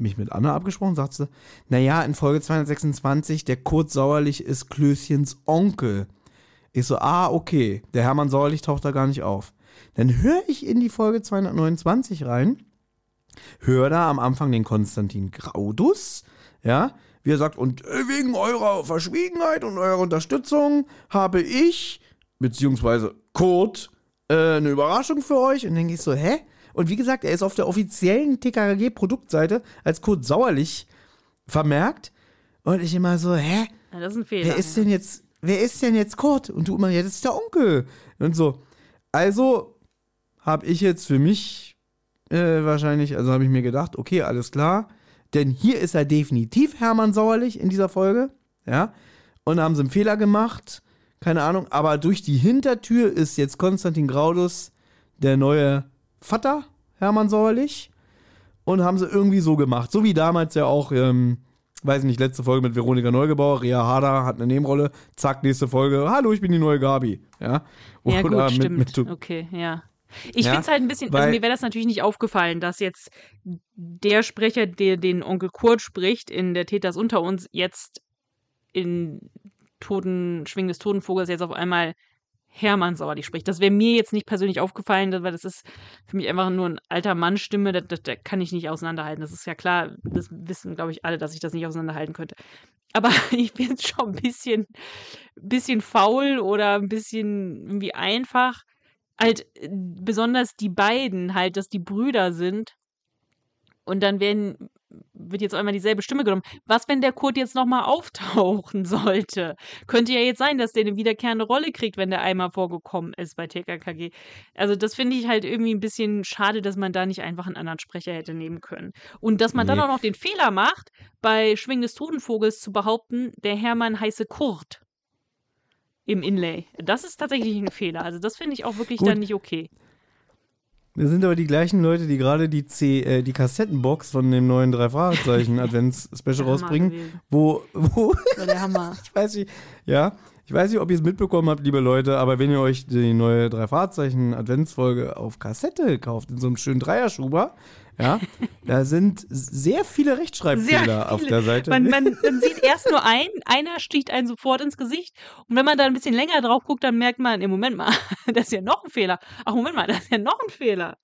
mich mit Anna abgesprochen, sagt sie, naja, in Folge 226, der Kurt Sauerlich ist Klößchens Onkel. Ich so, ah, okay, der Hermann Sauerlich taucht da gar nicht auf. Dann höre ich in die Folge 229 rein, höre da am Anfang den Konstantin Graudus, ja, wie er sagt, und wegen eurer Verschwiegenheit und eurer Unterstützung habe ich, beziehungsweise Kurt, äh, eine Überraschung für euch. Und dann denke ich so, hä? Und wie gesagt, er ist auf der offiziellen TKG-Produktseite als Kurt Sauerlich vermerkt. Und ich immer so, hä? Ja, das ist ein Fehler. Wer ist denn jetzt, wer ist denn jetzt Kurt? Und du immer, ja, das ist der Onkel. Und so. Also habe ich jetzt für mich äh, wahrscheinlich, also habe ich mir gedacht, okay, alles klar. Denn hier ist er definitiv Hermann Sauerlich in dieser Folge. Ja. Und da haben sie einen Fehler gemacht. Keine Ahnung. Aber durch die Hintertür ist jetzt Konstantin Graudus der neue Vater Hermann Sauerlich. Und haben sie irgendwie so gemacht. So wie damals ja auch, ähm, weiß nicht, letzte Folge mit Veronika Neugebauer. Ria Harder hat eine Nebenrolle. Zack, nächste Folge. Hallo, ich bin die neue Gabi. Ja. Ja, gut, Oder mit- stimmt. mit- okay, ja. Ich Ja, finde es halt ein bisschen, weil- also mir wäre das natürlich nicht aufgefallen, dass jetzt der Sprecher, der den Onkel Kurt spricht, in der Täters unter uns, jetzt in Toten, Schwingen des Totenvogels jetzt auf einmal Hermann Sauerlich spricht. Das wäre mir jetzt nicht persönlich aufgefallen, weil das ist für mich einfach nur ein alter Mann-Stimme, das kann ich nicht auseinanderhalten. Das ist ja klar, das wissen, glaube ich, alle, dass ich das nicht auseinanderhalten könnte. Aber ich bin schon ein bisschen, bisschen faul oder ein bisschen irgendwie einfach. Halt, äh, besonders die beiden halt, dass die Brüder sind. Und dann werden, wird jetzt einmal dieselbe Stimme genommen. Was, wenn der Kurt jetzt nochmal auftauchen sollte? Könnte ja jetzt sein, dass der eine wiederkehrende Rolle kriegt, wenn der einmal vorgekommen ist bei TKKG. Also das finde ich halt irgendwie ein bisschen schade, dass man da nicht einfach einen anderen Sprecher hätte nehmen können. Und dass man dann Nee. auch noch den Fehler macht, bei Schwingen des Totenvogels zu behaupten, der Hermann heiße Kurt im Inlay. Das ist tatsächlich ein Fehler. Also das finde ich auch wirklich Gut. dann nicht okay. Das sind aber die gleichen Leute, die gerade die, C, äh, die Kassettenbox von dem neuen drei Fragezeichen Advents-Special rausbringen, gewesen. wo, wo der Hammer. ich weiß nicht, ja, ich weiß nicht, ob ihr es mitbekommen habt, liebe Leute, aber wenn ihr euch die neue drei Fahrzeichen Adventsfolge auf Kassette kauft, in so einem schönen Dreierschuber, ja, da sind sehr viele Rechtschreibfehler Sehr auf viele. der Seite. Man, man, man sieht erst nur einen, einer sticht einen sofort ins Gesicht. Und wenn man da ein bisschen länger drauf guckt, dann merkt man, im Moment mal, das ist ja noch ein Fehler. Ach, Moment mal, das ist ja noch ein Fehler.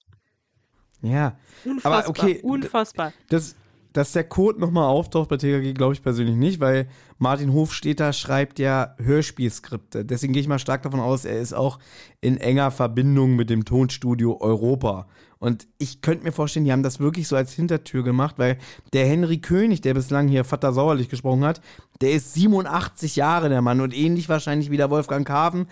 ja, Unfassbar. okay, unfassbar. das, dass der Code nochmal auftaucht bei TKG, glaube ich persönlich nicht, weil Martin Hofstetter schreibt ja Hörspielskripte. Deswegen gehe ich mal stark davon aus, er ist auch in enger Verbindung mit dem Tonstudio Europa. Und ich könnte mir vorstellen, die haben das wirklich so als Hintertür gemacht, weil der Henry König, der bislang hier Vater Sauerlich gesprochen hat, der ist 87 Jahre der Mann und ähnlich wahrscheinlich wie der Wolfgang Kaven.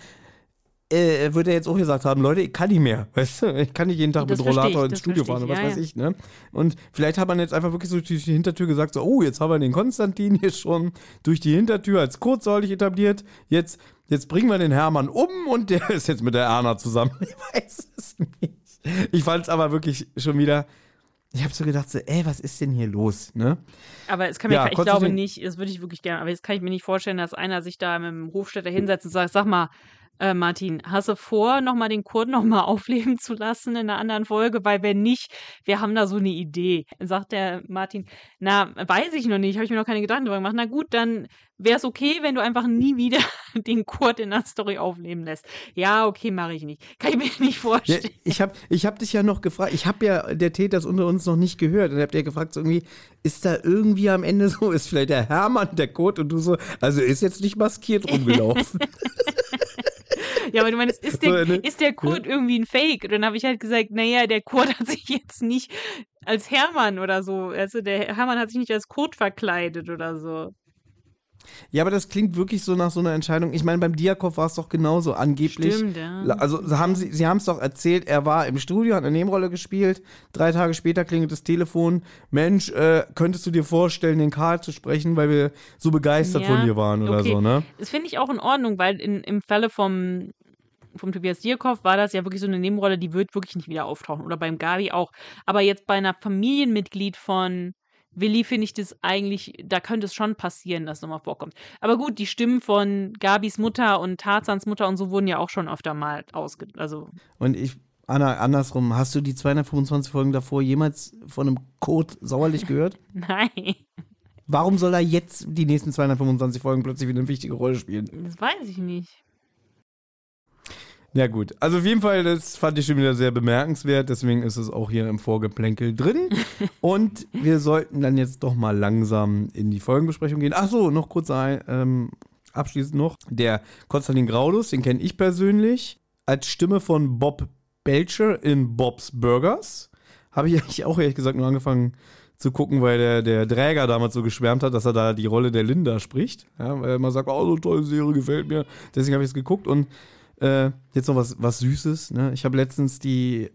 Äh, wird er jetzt auch gesagt haben, Leute, ich kann nicht mehr, weißt du, ich kann nicht jeden Tag Das mit Rollator ich, ins Studio fahren oder was ja, weiß ich, ne? Und vielleicht hat man jetzt einfach wirklich so durch die Hintertür gesagt, so, oh, jetzt haben wir den Konstantin hier schon durch die Hintertür als kurzsäulig etabliert, jetzt, jetzt bringen wir den Hermann um und der ist jetzt mit der Erna zusammen. Ich weiß es nicht. Ich fand es aber wirklich schon wieder, ich habe so gedacht, so, ey, was ist denn hier los, ne? Aber es kann mir, Ja, ich glaube nicht, das würde ich wirklich gerne, aber jetzt kann ich mir nicht vorstellen, dass einer sich da mit dem Hofstädter hinsetzt und sagt, sag mal, Äh, Martin, hast du vor, nochmal den Kurt nochmal aufleben zu lassen in einer anderen Folge? Weil wenn nicht, wir haben da so eine Idee. Dann sagt der Martin, na, weiß ich noch nicht, habe ich mir noch keine Gedanken drüber gemacht. Na gut, dann wäre es okay, wenn du einfach nie wieder den Kurt in der Story aufleben lässt. Ja, okay, mache ich nicht. Kann ich mir nicht Ja, vorstellen. ich habe ich hab dich ja noch gefragt, ich habe ja der Täter unter uns noch nicht gehört. Und habt ihr gefragt, so irgendwie, ist da irgendwie am Ende so, ist vielleicht der Hermann der Code und du so, also ist jetzt nicht maskiert rumgelaufen. Ja, aber du meinst, ist So der, eine- ist der Kurt irgendwie ein Fake? Und dann habe ich halt gesagt, naja, der Kurt hat sich jetzt nicht als Hermann oder so, also der Hermann hat sich nicht als Kurt verkleidet oder so. Ja, aber das klingt wirklich so nach so einer Entscheidung. Ich meine, beim Diakov war es doch genauso angeblich. Stimmt, ja. Also haben sie, sie haben es doch erzählt, er war im Studio, hat eine Nebenrolle gespielt. Drei Tage später klingelt das Telefon. Mensch, äh, könntest du dir vorstellen, den Karl zu sprechen, weil wir so begeistert Ja, von dir waren oder okay. so, ne? Das finde ich auch in Ordnung, weil in, im Falle vom, vom Tobias Dierkoff war das ja wirklich so eine Nebenrolle, die wird wirklich nicht wieder auftauchen. Oder beim Gabi auch. Aber jetzt bei einer Familienmitglied von Willi finde ich das eigentlich, da könnte es schon passieren, dass es nochmal vorkommt. Aber gut, die Stimmen von Gabis Mutter und Tarzans Mutter und so wurden ja auch schon öfter mal ausge... Also, Und ich, Anna, andersrum, hast du die 225 Folgen davor jemals von einem Code sauerlich gehört? nein, Warum soll er jetzt die nächsten 225 Folgen plötzlich wieder eine wichtige Rolle spielen? das weiß ich nicht. Ja gut, also auf jeden Fall, das fand ich schon wieder sehr bemerkenswert, deswegen ist es auch hier im Vorgeplänkel drin. Und wir sollten dann jetzt doch mal langsam in die Folgenbesprechung gehen. Ach so, noch kurz ein, ähm, abschließend noch, der Konstantin Graudus, den kenne ich persönlich, als Stimme von Bob Belcher in Bob's Burgers. Habe ich eigentlich auch ehrlich gesagt nur angefangen zu gucken, weil der, der Dräger damals so geschwärmt hat, dass er da die Rolle der Linda spricht. Ja, weil er immer sagt, oh, so eine tolle Serie, gefällt mir. Deswegen habe ich es geguckt und äh, jetzt noch was, was Süßes. Ne? Ich habe letztens die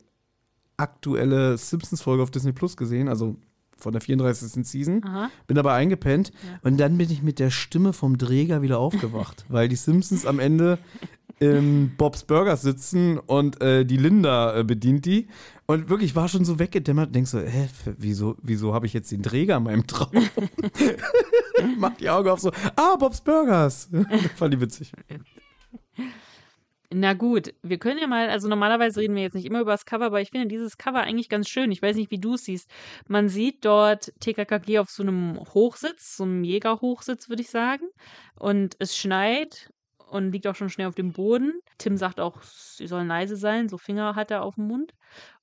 aktuelle Simpsons-Folge auf Disney Plus gesehen, also von der 34. Season. Aha. Bin dabei eingepennt und dann bin ich mit der Stimme vom Träger wieder aufgewacht, weil die Simpsons am Ende im Bob's Burgers sitzen und äh, die Linda äh, bedient die. Und wirklich war schon so weggedämmert. Denkst so, hä, wieso, wieso habe ich jetzt den Träger in meinem Traum? Mach die Augen auf so, ah, Bob's Burgers. Fand die witzig. Na gut, wir können ja mal, also normalerweise reden wir jetzt nicht immer über das Cover, aber ich finde dieses Cover eigentlich ganz schön. Ich weiß nicht, wie du es siehst. Man sieht dort TKKG auf so einem Hochsitz, so einem Jägerhochsitz, würde ich sagen. Und es schneit und liegt auch schon schnell auf dem Boden. Tim sagt auch, sie sollen leise sein, so Finger hat er auf dem Mund.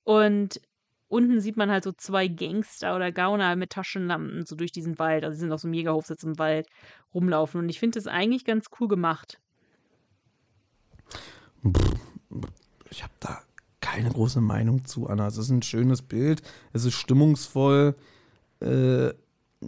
Und unten sieht man halt so zwei Gangster oder Gauner mit Taschenlampen so durch diesen Wald, also sie sind auf so einem Jägerhochsitz im Wald rumlaufen. Und ich finde das eigentlich ganz cool gemacht. Ich habe da keine große Meinung zu, Anna. Es ist ein schönes Bild, es ist stimmungsvoll. Äh,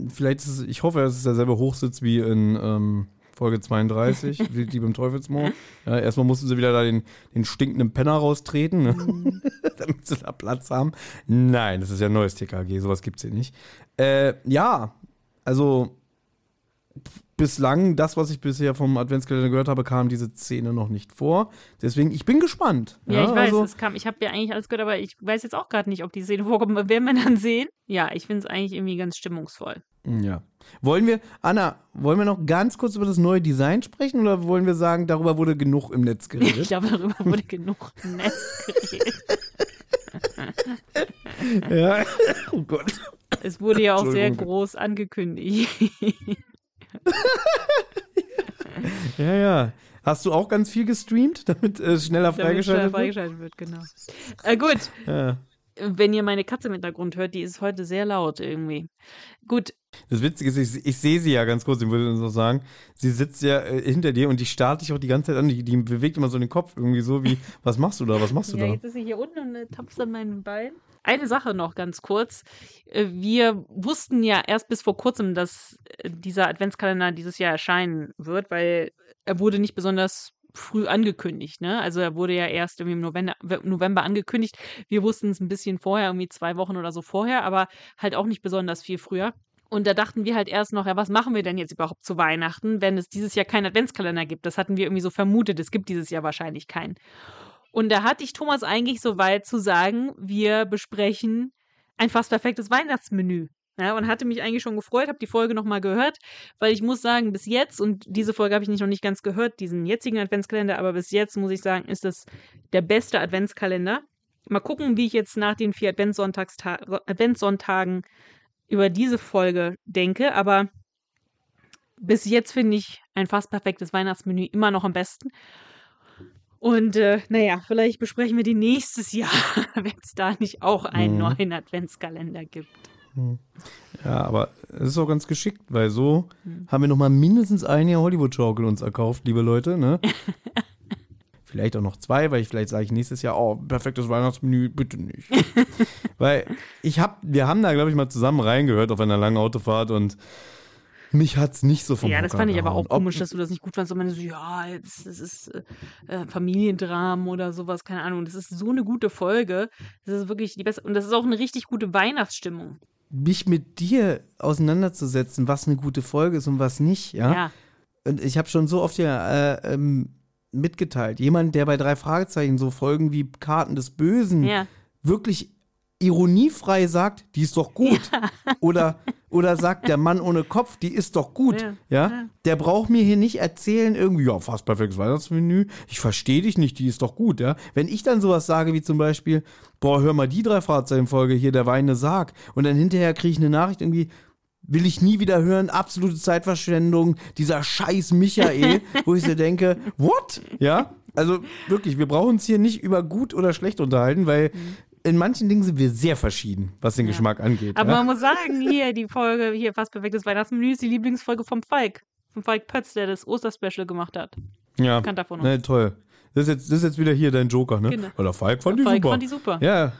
vielleicht ist es, ich hoffe, es ist derselbe Hochsitz wie in ähm, Folge 32, wie die beim Teufelsmoor. Ja, erstmal mussten sie wieder da den, den stinkenden Penner raustreten, ne? damit sie da Platz haben. Nein, das ist ja ein neues TKG, sowas gibt's hier nicht. Äh, ja, also bislang, das, was ich bisher vom Adventskalender gehört habe, kam diese Szene noch nicht vor. Deswegen, ich bin gespannt. Ja, ich weiß, also, es kam, ich habe ja eigentlich alles gehört, aber ich weiß jetzt auch gerade nicht, ob die Szene vorkommt. Werden wir dann sehen? Ja, ich finde es eigentlich irgendwie ganz stimmungsvoll. Ja. Wollen wir, Anna, wollen wir noch ganz kurz über das neue Design sprechen oder wollen wir sagen, darüber wurde genug im Netz Ich geredet? glaube, darüber wurde genug im Netz geredet. ja. Oh Gott. Es wurde ja auch sehr groß angekündigt. Ja, ja. Hast du auch ganz viel gestreamt, damit es schneller Damit freigeschaltet schnell wird? freigeschaltet wird, genau. Äh, gut, Ja. wenn ihr meine Katze im Hintergrund hört, die ist heute sehr laut irgendwie. Gut, Das Witzige ist, ich, ich sehe sie ja ganz kurz, ich würde so sagen, sie sitzt ja äh, hinter dir und die starrt dich auch die ganze Zeit an, die, die bewegt immer so den Kopf irgendwie so wie, was machst du da, was machst du ja, da? jetzt ist sie hier unten und äh, tapst an meinem Bein. Eine Sache noch ganz kurz. Äh, Wir wussten ja erst bis vor kurzem, dass äh, dieser Adventskalender dieses Jahr erscheinen wird, weil er wurde nicht besonders früh angekündigt. Ne? Also er wurde ja erst irgendwie im November, angekündigt. Wir wussten es ein bisschen vorher, irgendwie zwei Wochen oder so vorher, aber halt auch nicht besonders viel früher. Und da dachten wir halt erst noch, ja, was machen wir denn jetzt überhaupt zu Weihnachten, wenn es dieses Jahr keinen Adventskalender gibt? Das hatten wir irgendwie so vermutet. Es gibt dieses Jahr wahrscheinlich keinen. Und da hatte ich Thomas eigentlich so weit zu sagen, wir besprechen ein fast perfektes Weihnachtsmenü. Ja, und hatte mich eigentlich schon gefreut, habe die Folge nochmal gehört, weil ich muss sagen, bis jetzt, und diese Folge habe ich nicht noch nicht ganz gehört, diesen jetzigen Adventskalender, aber bis jetzt muss ich sagen, ist das der beste Adventskalender. Mal gucken, wie ich jetzt nach den vier Adventssonntagen über diese Folge denke, aber bis jetzt finde ich ein fast perfektes Weihnachtsmenü immer noch am besten. Und äh, naja, vielleicht besprechen wir die nächstes Jahr, wenn es da nicht auch einen Mhm. neuen Adventskalender gibt. Ja, aber es ist auch ganz geschickt, weil so Hm. haben wir noch mal mindestens ein Jahr Hollywood-Schaukel uns erkauft, liebe Leute, ne? vielleicht auch noch zwei, weil ich vielleicht sage ich nächstes Jahr, oh, perfektes Weihnachtsmenü, bitte nicht. weil ich hab, wir haben da, glaube ich, mal zusammen reingehört auf einer langen Autofahrt und mich hat's nicht so vom ja, das Hocker fand ich aber gehauen. auch komisch, dass du das nicht gut fandst. Und man so, ja, jetzt, das ist äh, äh, Familiendramen oder sowas, keine Ahnung. Das ist so eine gute Folge. Das ist wirklich die beste. Und das ist auch eine richtig gute Weihnachtsstimmung. mich mit dir auseinanderzusetzen, was eine gute Folge ist und was nicht, ja. Ja. Und ich habe schon so oft ja äh, ähm, mitgeteilt, jemand, der bei drei Fragezeichen so Folgen wie Karten des Bösen Ja. wirklich ironiefrei sagt, die ist doch gut. Oder, oder sagt, der Mann ohne Kopf, die ist doch gut. Ja. Ja. Der braucht mir hier nicht erzählen, irgendwie, ja, fast perfektes Weihnachtsmenü. Ich verstehe dich nicht, die ist doch gut, ja. Wenn ich dann sowas sage, wie zum Beispiel, boah, hör mal die drei Fragezeichen-Folge hier, der weine Sarg. Und dann hinterher kriege ich eine Nachricht irgendwie, will ich nie wieder hören, absolute Zeitverschwendung, dieser scheiß Michael, wo ich so denke, what? Ja, also wirklich, wir brauchen uns hier nicht über gut oder schlecht unterhalten, weil in manchen Dingen sind wir sehr verschieden, was den Ja. Geschmack angeht. Aber ja? man muss sagen, hier die Folge, hier fast perfektes Weihnachtsmenü ist die Lieblingsfolge vom Falk. Vom Falk Pötz, der das Osterspecial gemacht hat. ja. Bekannter von uns. Ne, toll. Das ist, jetzt, das ist jetzt wieder hier dein Joker, ne? Genau. Weil der Falk fand die Falk super. fand die super. Ja,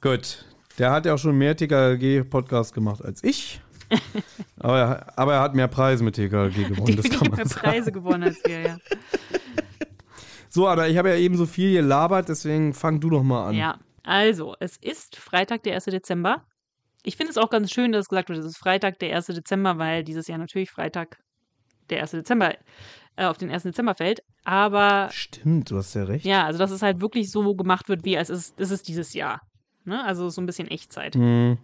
gut. Der hat ja auch schon mehr TKG-Podcasts gemacht als ich. aber, er, aber er hat mehr Preise mit TKG gewonnen, das kann man mehr sagen. Preise gewonnen als wir, ja. So, aber ich habe ja eben so viel gelabert, deswegen fang du doch mal an. Ja, also, es ist Freitag, der 1. Dezember. Ich finde es auch ganz schön, dass gesagt wird, es ist Freitag, der 1. Dezember, weil dieses Jahr natürlich Freitag, der 1. Dezember, äh, auf den 1. Dezember fällt. Aber Stimmt, du hast ja recht. ja, also, dass es halt wirklich so gemacht wird, wie es ist, es ist dieses Jahr. Ne? Also, so ein bisschen Echtzeit. Hm.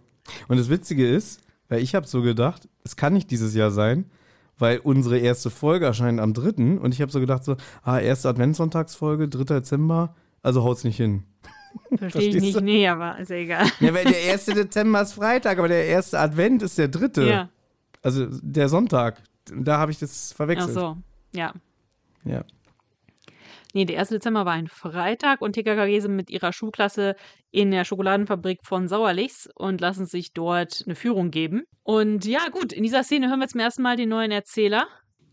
Und das Witzige ist, weil ich habe so gedacht, es kann nicht dieses Jahr sein, weil unsere erste Folge erscheint am 3. Und ich habe so gedacht, so, ah, erste Adventssonntagsfolge, 3. Dezember, also haut's nicht hin. Verstehe ich nicht. Nee, aber ist ja egal. Ja, weil der 1. Dezember ist Freitag, aber der erste Advent ist der dritte. Ja. Also der Sonntag. Da habe ich das Ach verwechselt. so. Ja. Ja. Nee, der 1. Dezember war ein Freitag und TKKG sind mit ihrer Schulklasse in der Schokoladenfabrik von Sauerlichs und lassen sich dort eine Führung geben. Und ja, gut, in dieser Szene hören wir zum ersten Mal den neuen Erzähler.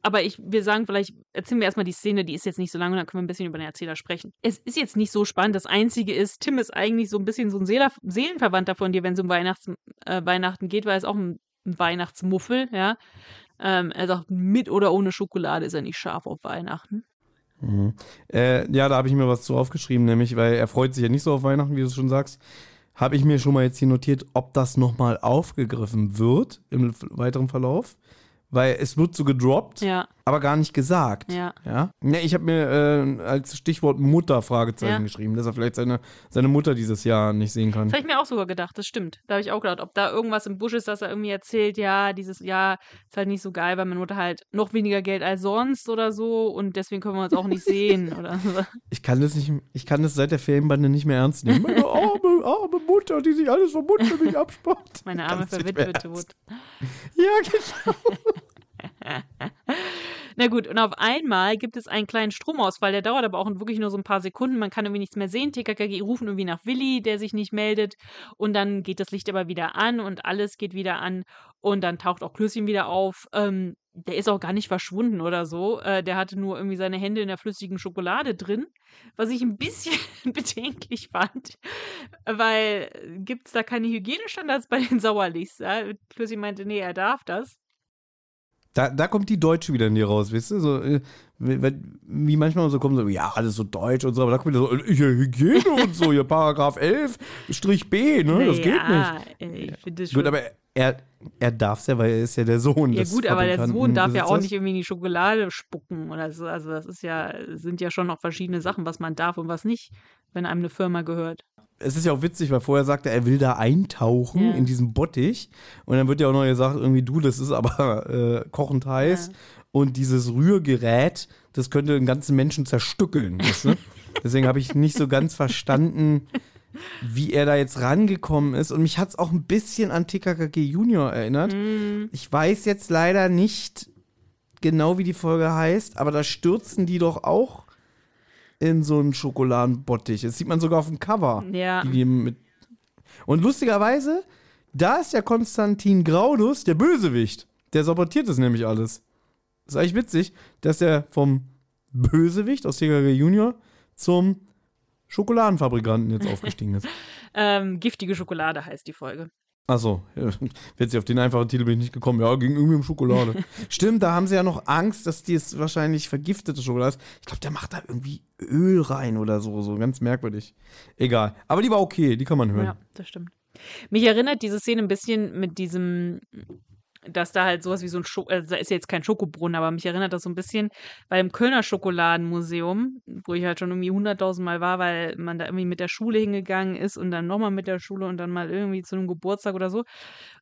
Aber ich, wir sagen vielleicht, erzählen wir erstmal die Szene, die ist jetzt nicht so lang und dann können wir ein bisschen über den Erzähler sprechen. Es ist jetzt nicht so spannend. Das Einzige ist, Tim ist eigentlich so ein bisschen so ein Seeler, Seelenverwandter von dir, wenn es um Weihnachts, äh, Weihnachten geht, weil er ist auch ein, ein Weihnachtsmuffel, ja. Ähm, er sagt, mit oder ohne Schokolade ist er nicht scharf auf Weihnachten. Mhm. Äh, ja, da habe ich mir was zu aufgeschrieben, nämlich, weil er freut sich ja nicht so auf Weihnachten, wie du schon sagst. Habe ich mir schon mal jetzt hier notiert, ob das nochmal aufgegriffen wird im weiteren Verlauf. Weil es wird so gedroppt, Ja, aber gar nicht gesagt. ja. Ja, ja ich habe mir äh, als Stichwort Mutter Fragezeichen Ja. geschrieben, dass er vielleicht seine, seine Mutter dieses Jahr nicht sehen kann. Das habe ich mir auch sogar gedacht, das stimmt. Da habe ich auch gedacht, ob da irgendwas im Busch ist, dass er irgendwie erzählt, ja, dieses Jahr ist halt nicht so geil, weil meine Mutter halt noch weniger Geld als sonst oder so und deswegen können wir uns auch nicht sehen oder so. Ich kann das nicht, ich kann das seit der Ferienbande nicht mehr ernst nehmen. Meine arme, arme Mutter, die sich alles vom Mund für mich abspart. Meine arme verwitwete. Mutter. Ja, genau. Na gut, und auf einmal gibt es einen kleinen Stromausfall, der dauert aber auch wirklich nur so ein paar Sekunden. Man kann irgendwie nichts mehr sehen. TKKG rufen irgendwie nach Willi, der sich nicht meldet. Und dann geht das Licht aber wieder an und alles geht wieder an. Und dann taucht auch Klößchen wieder auf. Ähm, der ist auch gar nicht verschwunden oder so. Äh, der hatte nur irgendwie seine Hände in der flüssigen Schokolade drin, was ich ein bisschen bedenklich fand, weil gibt es da keine Hygienestandards bei den Sauerlichs? Ja? Klößchen meinte, nee, er darf das. Da, da kommt die Deutsche wieder in dir raus, weißt du? So, äh, wie manchmal so kommen, so, ja, alles so deutsch und so, aber da kommt wieder so, äh, hier Hygiene und so, hier Paragraph 11, Strich B, ne? Das geht nicht. ja, Ich finde schon. Gut, aber er, er darf es ja, weil er ist ja der Sohn ja gut, aber der Sohn darf ja auch nicht irgendwie in die Schokolade spucken oder so. Also das ist ja, sind ja schon noch verschiedene Sachen, was man darf und was nicht, wenn einem eine Firma gehört. Es ist ja auch witzig, weil vorher sagte er, er will da eintauchen Ja. in diesen Bottich. Und dann wird ja auch noch gesagt, irgendwie, du, das ist aber äh, kochend heiß. Ja. Und dieses Rührgerät, das könnte einen ganzen Menschen zerstückeln. Weißt du? Deswegen habe ich nicht so ganz verstanden, wie er da jetzt rangekommen ist. Und mich hat es auch ein bisschen an TKKG Junior erinnert. Mhm. Ich weiß jetzt leider nicht genau, wie die Folge heißt, aber da stürzen die doch auch in so einen Schokoladenbottich. Das sieht man sogar auf dem Cover. Ja. Die, die mit und lustigerweise, da ist ja Konstantin Graudus der Bösewicht. Der sabotiert das nämlich alles. Das ist eigentlich witzig, dass er vom Bösewicht aus TKG Junior zum Schokoladenfabrikanten jetzt aufgestiegen ist. Ähm, giftige Schokolade heißt die Folge. Achso, ja, witzig, auf den einfachen Titel bin ich nicht gekommen. Ja, ging irgendwie um Schokolade. Stimmt, da haben sie ja noch Angst, dass die es wahrscheinlich vergiftete Schokolade ist. Ich glaube, der macht da irgendwie Öl rein oder so, so ganz merkwürdig. Egal. Aber die war okay, die kann man hören. Ja, das stimmt. Mich erinnert diese Szene ein bisschen mit diesem, dass da halt sowas wie so ein Schoko, also da ist ja jetzt kein Schokobrunnen, aber mich erinnert das so ein bisschen beim Kölner Schokoladenmuseum, wo ich halt schon irgendwie hunderttausend Mal war, weil man da irgendwie mit der Schule hingegangen ist und dann nochmal mit der Schule und dann mal irgendwie zu einem Geburtstag oder so.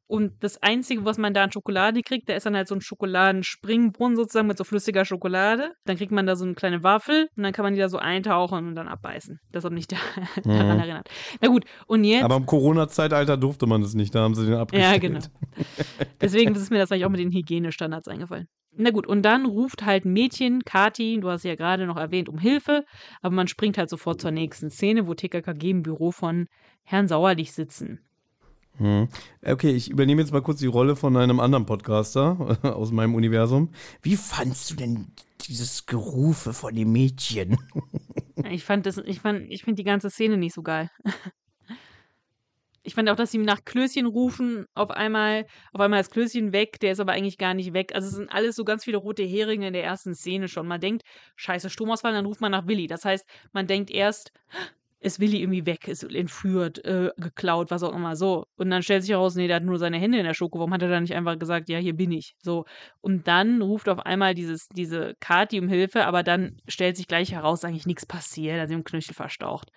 Und das Einzige, was man da an Schokolade kriegt, da ist dann halt so ein Schokoladenspringbrunnen sozusagen mit so flüssiger Schokolade. Dann kriegt man da so eine kleine Waffel und dann kann man die da so eintauchen und dann abbeißen. Das hat mich da daran erinnert. Na gut, und jetzt. Aber im Corona-Zeitalter durfte man das nicht, da haben sie den abgestellt. Ja, genau. Deswegen ist mir das eigentlich auch mit den Hygienestandards eingefallen. Na gut, und dann ruft halt ein Mädchen, Kati, du hast ja gerade noch erwähnt, um Hilfe, aber man springt halt sofort zur nächsten Szene, wo TKKG im Büro von Herrn Sauerlich sitzen. Hm. Okay, ich übernehme jetzt mal kurz die Rolle von einem anderen Podcaster aus meinem Universum. Wie fandst du denn dieses Gerufe von dem Mädchen? Ich fand das, ich fand, ich finde die ganze Szene nicht so geil. Ich fand auch, dass sie nach Klößchen rufen, auf einmal, auf einmal ist Klößchen weg, der ist aber eigentlich gar nicht weg. Also es sind alles so ganz viele rote Heringe in der ersten Szene schon. Man denkt, scheiße, Stromausfall, dann ruft man nach Willi. Das heißt, man denkt erst, ist Willi irgendwie weg, ist entführt, äh, geklaut, was auch immer, so. Und dann stellt sich heraus, nee, der hat nur seine Hände in der Schoko. Warum hat er da nicht einfach gesagt, ja, hier bin ich? So. Und dann ruft auf einmal dieses, diese Kati um Hilfe, aber dann stellt sich gleich heraus, eigentlich nichts passiert, also im Knöchel verstaucht.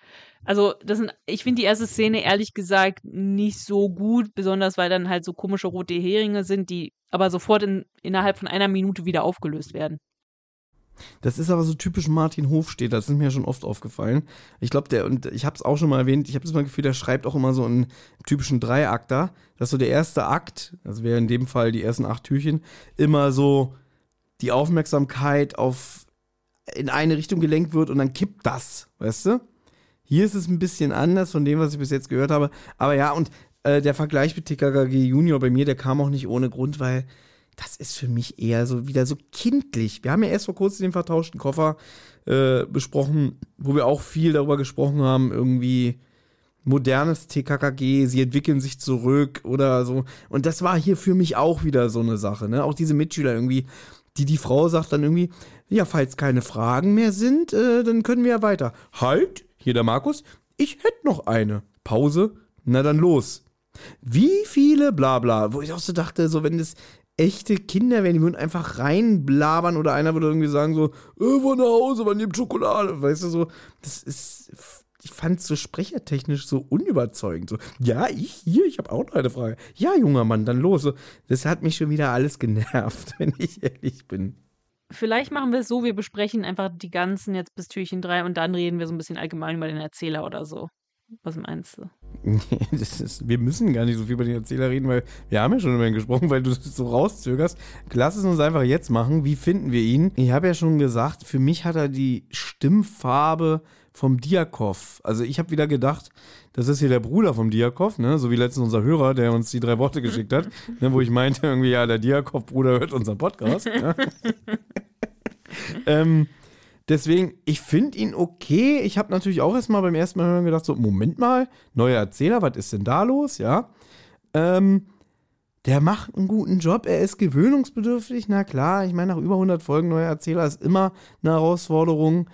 Also, das sind, ich finde die erste Szene ehrlich gesagt nicht so gut, besonders weil dann halt so komische rote Heringe sind, die aber sofort in, innerhalb von einer Minute wieder aufgelöst werden. Das ist aber so typisch Martin Hofstedt, das ist mir schon oft aufgefallen. Ich glaube, der, und ich habe es auch schon mal erwähnt, ich habe das mal Gefühl, der schreibt auch immer so einen typischen Dreiakter, dass so der erste Akt, also wäre in dem Fall die ersten acht Türchen, immer so die Aufmerksamkeit auf in eine Richtung gelenkt wird und dann kippt das, weißt du? Hier ist es ein bisschen anders von dem, was ich bis jetzt gehört habe. Aber ja, und äh, der Vergleich mit TKKG Junior bei mir, der kam auch nicht ohne Grund, weil das ist für mich eher so wieder so kindlich. Wir haben ja erst vor kurzem den vertauschten Koffer äh, besprochen, wo wir auch viel darüber gesprochen haben, irgendwie modernes TKKG, sie entwickeln sich zurück oder so. Und das war hier für mich auch wieder so eine Sache, ne? Auch diese Mitschüler irgendwie, die die Frau sagt dann irgendwie, ja, falls keine Fragen mehr sind, äh, dann können wir ja weiter. Halt, hier der Markus, ich hätte noch eine. Pause, na dann los. Wie viele Blabla, wo ich auch so dachte, so wenn das echte Kinder wären, die würden einfach reinblabern oder einer würde irgendwie sagen so, äh, wo nach Hause, wann gibt Schokolade, weißt du so, das ist, ich fand es so sprechertechnisch so unüberzeugend, so, ja, ich hier, ich habe auch noch eine Frage, ja, junger Mann, dann los, so, das hat mich schon wieder alles genervt, wenn ich ehrlich bin. Vielleicht machen wir es so, wir besprechen einfach die ganzen jetzt bis Türchen 3 und dann reden wir so ein bisschen allgemein über den Erzähler oder so. Was meinst du? Nee, das ist, wir müssen gar nicht so viel über den Erzähler reden, weil wir haben ja schon über ihn gesprochen, weil du das so rauszögerst. Lass es uns einfach jetzt machen. Wie finden wir ihn? Ich habe ja schon gesagt, für mich hat er die Stimmfarbe vom Diakov. Also ich habe wieder gedacht, das ist hier der Bruder vom Diakov, ne? so wie letztens unser Hörer, der uns die drei Worte geschickt hat, ne? wo ich meinte irgendwie, ja, der Diakov-Bruder hört unseren Podcast. Ja? ähm, Deswegen, ich finde ihn okay. Ich habe natürlich auch erstmal beim ersten Mal hören gedacht, so, Moment mal, neuer Erzähler, was ist denn da los? Ja. Ähm, der macht einen guten Job. Er ist gewöhnungsbedürftig, na klar. Ich meine, nach über 100 Folgen neuer Erzähler ist immer eine Herausforderung.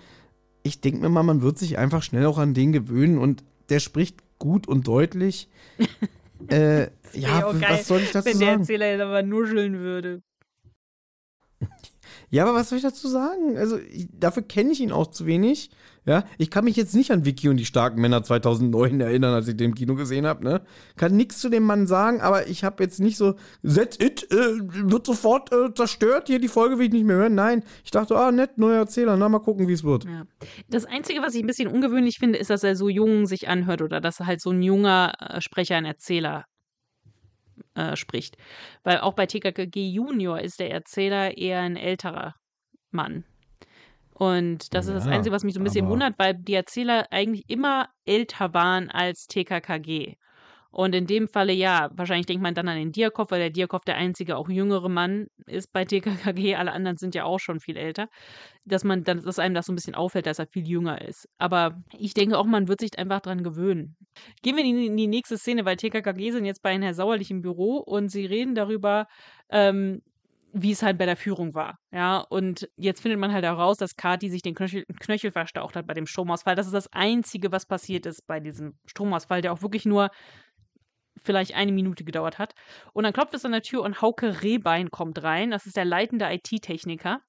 Ich denke mir mal, man wird sich einfach schnell auch an den gewöhnen und der spricht gut und deutlich. äh, ja, geil, was soll ich dazu Wenn der sagen? Erzähler jetzt aber nuscheln würde. Ja, aber was soll ich dazu sagen? Also, ich, dafür kenne ich ihn auch zu wenig. Ja, ich kann mich jetzt nicht an Vicky und die starken Männer 2009 erinnern, als ich den im Kino gesehen habe. Ne? Kann nichts zu dem Mann sagen, aber ich habe jetzt nicht so, that's it, äh, wird sofort äh, zerstört, hier die Folge will ich nicht mehr hören. Nein, ich dachte, ah, nett, neuer Erzähler, na mal gucken, wie es wird. Ja. Das Einzige, was ich ein bisschen ungewöhnlich finde, ist, dass er so jung sich anhört oder dass er halt so ein junger äh, Sprecher, ein Erzähler äh, spricht. Weil auch bei TKKG Junior ist der Erzähler eher ein älterer Mann. Und das ist das Ja, Einzige, was mich so ein bisschen wundert, weil die Erzähler eigentlich immer älter waren als TKKG. Und in dem Falle ja, wahrscheinlich denkt man dann an den Diakov, weil der Diakov der einzige auch jüngere Mann ist bei TKKG. Alle anderen sind ja auch schon viel älter. Dass man dann, dass einem das so ein bisschen auffällt, dass er viel jünger ist. Aber ich denke auch, man wird sich einfach dran gewöhnen. Gehen wir in die, nächste Szene, weil TKKG sind jetzt bei Herrn Herr Sauerlich im Büro und sie reden darüber, ähm, wie es halt bei der Führung war. Ja, und jetzt findet man halt heraus, dass Kati sich den Knöchel, Knöchel verstaucht hat bei dem Stromausfall. Das ist das Einzige, was passiert ist bei diesem Stromausfall, der auch wirklich nur vielleicht eine Minute gedauert hat. Und dann klopft es an der Tür und Hauke Rehbein kommt rein. Das ist der leitende IT-Techniker.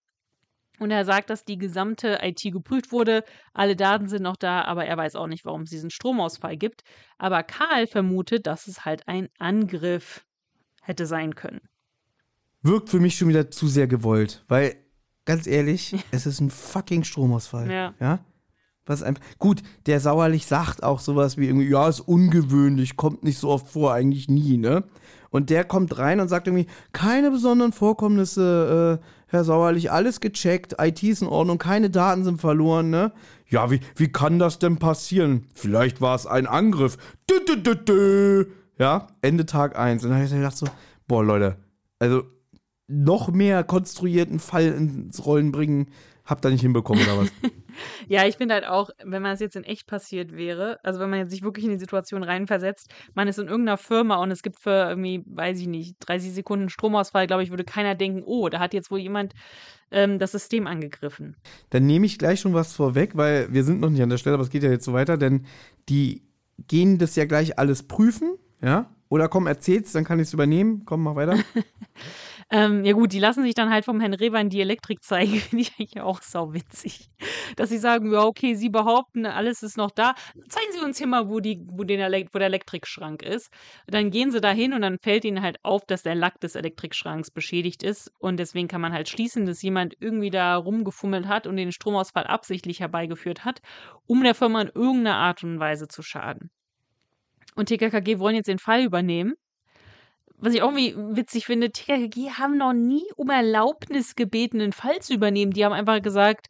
Und er sagt, dass die gesamte IT geprüft wurde, alle Daten sind noch da, aber er weiß auch nicht, warum es diesen Stromausfall gibt. Aber Karl vermutet, dass es halt ein Angriff hätte sein können. Wirkt für mich schon wieder zu sehr gewollt, weil, ganz ehrlich, es ist ein fucking Stromausfall. Ja. Ja? Was einfach. Gut, der Sauerlich sagt auch sowas wie irgendwie, ja, ist ungewöhnlich, kommt nicht so oft vor, eigentlich nie, ne? Und der kommt rein und sagt irgendwie, keine besonderen Vorkommnisse, äh, Herr Sauerlich, alles gecheckt, IT ist in Ordnung, keine Daten sind verloren, ne? Ja, wie, wie kann das denn passieren? Vielleicht war es ein Angriff. Dü, dü, dü, dü. Ja, Ende Tag 1. Und dann habe ich gedacht so, boah, Leute, also noch mehr konstruierten Fall ins Rollen bringen, habt ihr nicht hinbekommen oder was? Ja, ich finde halt auch, wenn man es jetzt in echt passiert wäre, also wenn man jetzt sich wirklich in die Situation reinversetzt, man ist in irgendeiner Firma und es gibt für irgendwie, weiß ich nicht, 30 Sekunden Stromausfall, glaube ich, würde keiner denken, oh, da hat jetzt wohl jemand ähm, das System angegriffen. Dann nehme ich gleich schon was vorweg, weil wir sind noch nicht an der Stelle, aber es geht ja jetzt so weiter, denn die gehen das ja gleich alles prüfen, ja? Oder komm, erzähl's, dann kann ich es übernehmen. Komm, mach weiter. Ähm, ja gut, die lassen sich dann halt vom Herrn Rewein die Elektrik zeigen, finde ich eigentlich auch sau witzig. Dass sie sagen, ja, okay, sie behaupten, alles ist noch da. Zeigen Sie uns hier mal, wo, die, wo, den Elek wo der Elektrikschrank ist. Dann gehen sie da hin und dann fällt ihnen halt auf, dass der Lack des Elektrikschranks beschädigt ist. Und deswegen kann man halt schließen, dass jemand irgendwie da rumgefummelt hat und den Stromausfall absichtlich herbeigeführt hat, um der Firma in irgendeiner Art und Weise zu schaden. Und TKKG wollen jetzt den Fall übernehmen was ich auch irgendwie witzig finde, TKKG haben noch nie um Erlaubnis gebeten, einen Fall zu übernehmen. Die haben einfach gesagt,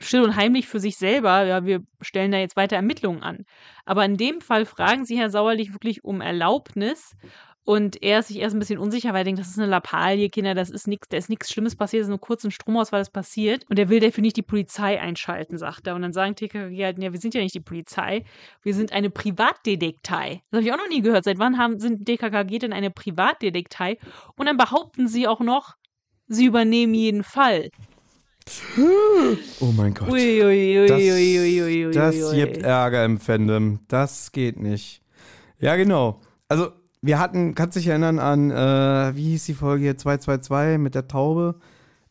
still und heimlich für sich selber, ja, wir stellen da jetzt weiter Ermittlungen an. Aber in dem Fall fragen sie Herr Sauerlich wirklich um Erlaubnis. Und er ist sich erst ein bisschen unsicher, weil er denkt, das ist eine Lappalie, Kinder, das ist nichts, da ist nichts Schlimmes passiert, das ist nur kurz ein Stromausfall, das passiert. Und er will dafür nicht die Polizei einschalten, sagt er. Und dann sagen TKKG halt, ja, wir sind ja nicht die Polizei, wir sind eine Privatdetektei. Das habe ich auch noch nie gehört. Seit wann haben, sind DKKG denn eine Privatdetektei? Und dann behaupten sie auch noch, sie übernehmen jeden Fall. Oh mein Gott. Ui, ui, ui, Das- ui, gibt Ärger im Fandom. Das geht nicht. Ja, genau. Also, wir hatten, kannst dich erinnern an, äh, wie hieß die Folge hier, 222 mit der Taube?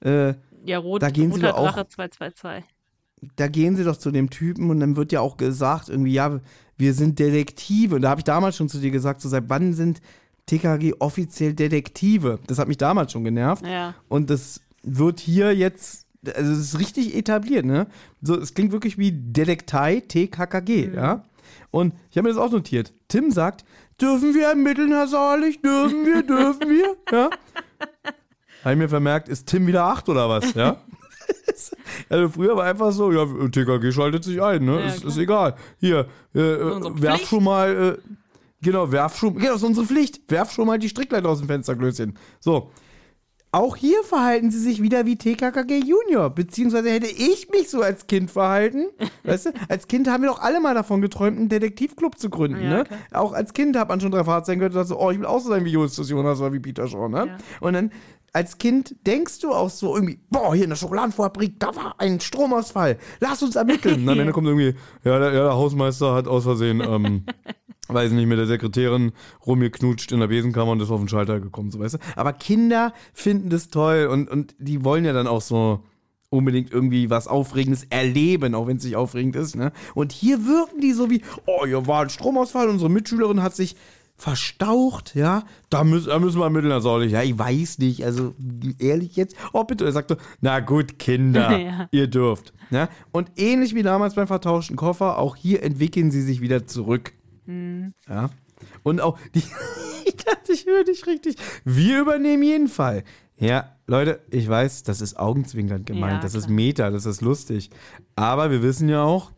Äh, Ja, rot, Da gehen sie doch auch- Drache 222. da gehen sie doch zu dem Typen und dann wird ja auch gesagt, irgendwie, ja, wir sind Detektive. Und da habe ich damals schon zu dir gesagt, so seit wann sind TKG offiziell Detektive? Das hat mich damals schon genervt. Ja. Und das wird hier jetzt, also es ist richtig etabliert, ne? So, es klingt wirklich wie Detektei TKKG, ja? Und ich habe mir das auch notiert. Tim sagt, dürfen wir ermitteln, Herr Sauerlich? Dürfen wir, dürfen wir? Ja? Habe ich mir vermerkt, ist Tim wieder acht oder was, ja? Also früher war einfach so, ja, TKG schaltet sich ein, ne? Ja, ist, ist egal. Hier, äh, äh, werf schon mal, äh, genau, werf schon, genau, das ist unsere Pflicht. Werf schon mal die Strickleiter aus dem Fenster, Klößchen. So. Auch hier verhalten sie sich wieder wie TKKG Junior, beziehungsweise hätte ich mich so als Kind verhalten. Weißt du, als Kind haben wir doch alle mal davon geträumt, einen Detektivclub zu gründen, Ja, ne? Auch als Kind hat man schon drei Fahrzeuge gehört und dachte so, oh, ich will auch so sein wie Justus Jonas oder wie Peter Shaw, ne? Ja. Und dann als Kind denkst du auch so irgendwie, boah, hier in der Schokoladenfabrik, da war ein Stromausfall. Lass uns ermitteln. Und am Ende kommt irgendwie, ja, der, ja, der Hausmeister hat aus Versehen ähm, weiß nicht, mit der Sekretärin rumgeknutscht in der Besenkammer und ist auf den Schalter gekommen, so weißt du. Aber Kinder finden das toll und, und die wollen ja dann auch so unbedingt irgendwie was Aufregendes erleben, auch wenn es nicht aufregend ist, ne? Und hier wirken die so wie, oh, hier war ein Stromausfall, unsere Mitschülerin hat sich verstaucht, ja, da müssen, da müssen wir ermitteln, da soll ich, ja, ich weiß nicht, also ehrlich jetzt, oh bitte, er sagte, na gut, Kinder, Ja. ihr dürft, ja, und ähnlich wie damals beim vertauschten Koffer, auch hier entwickeln sie sich wieder zurück, ja, und auch, die, ich dachte, ich höre dich richtig, wir übernehmen jeden Fall, ja, Leute, ich weiß, das ist augenzwinkernd gemeint, Ja, das ist klar. Meta, das ist lustig, aber wir wissen ja auch,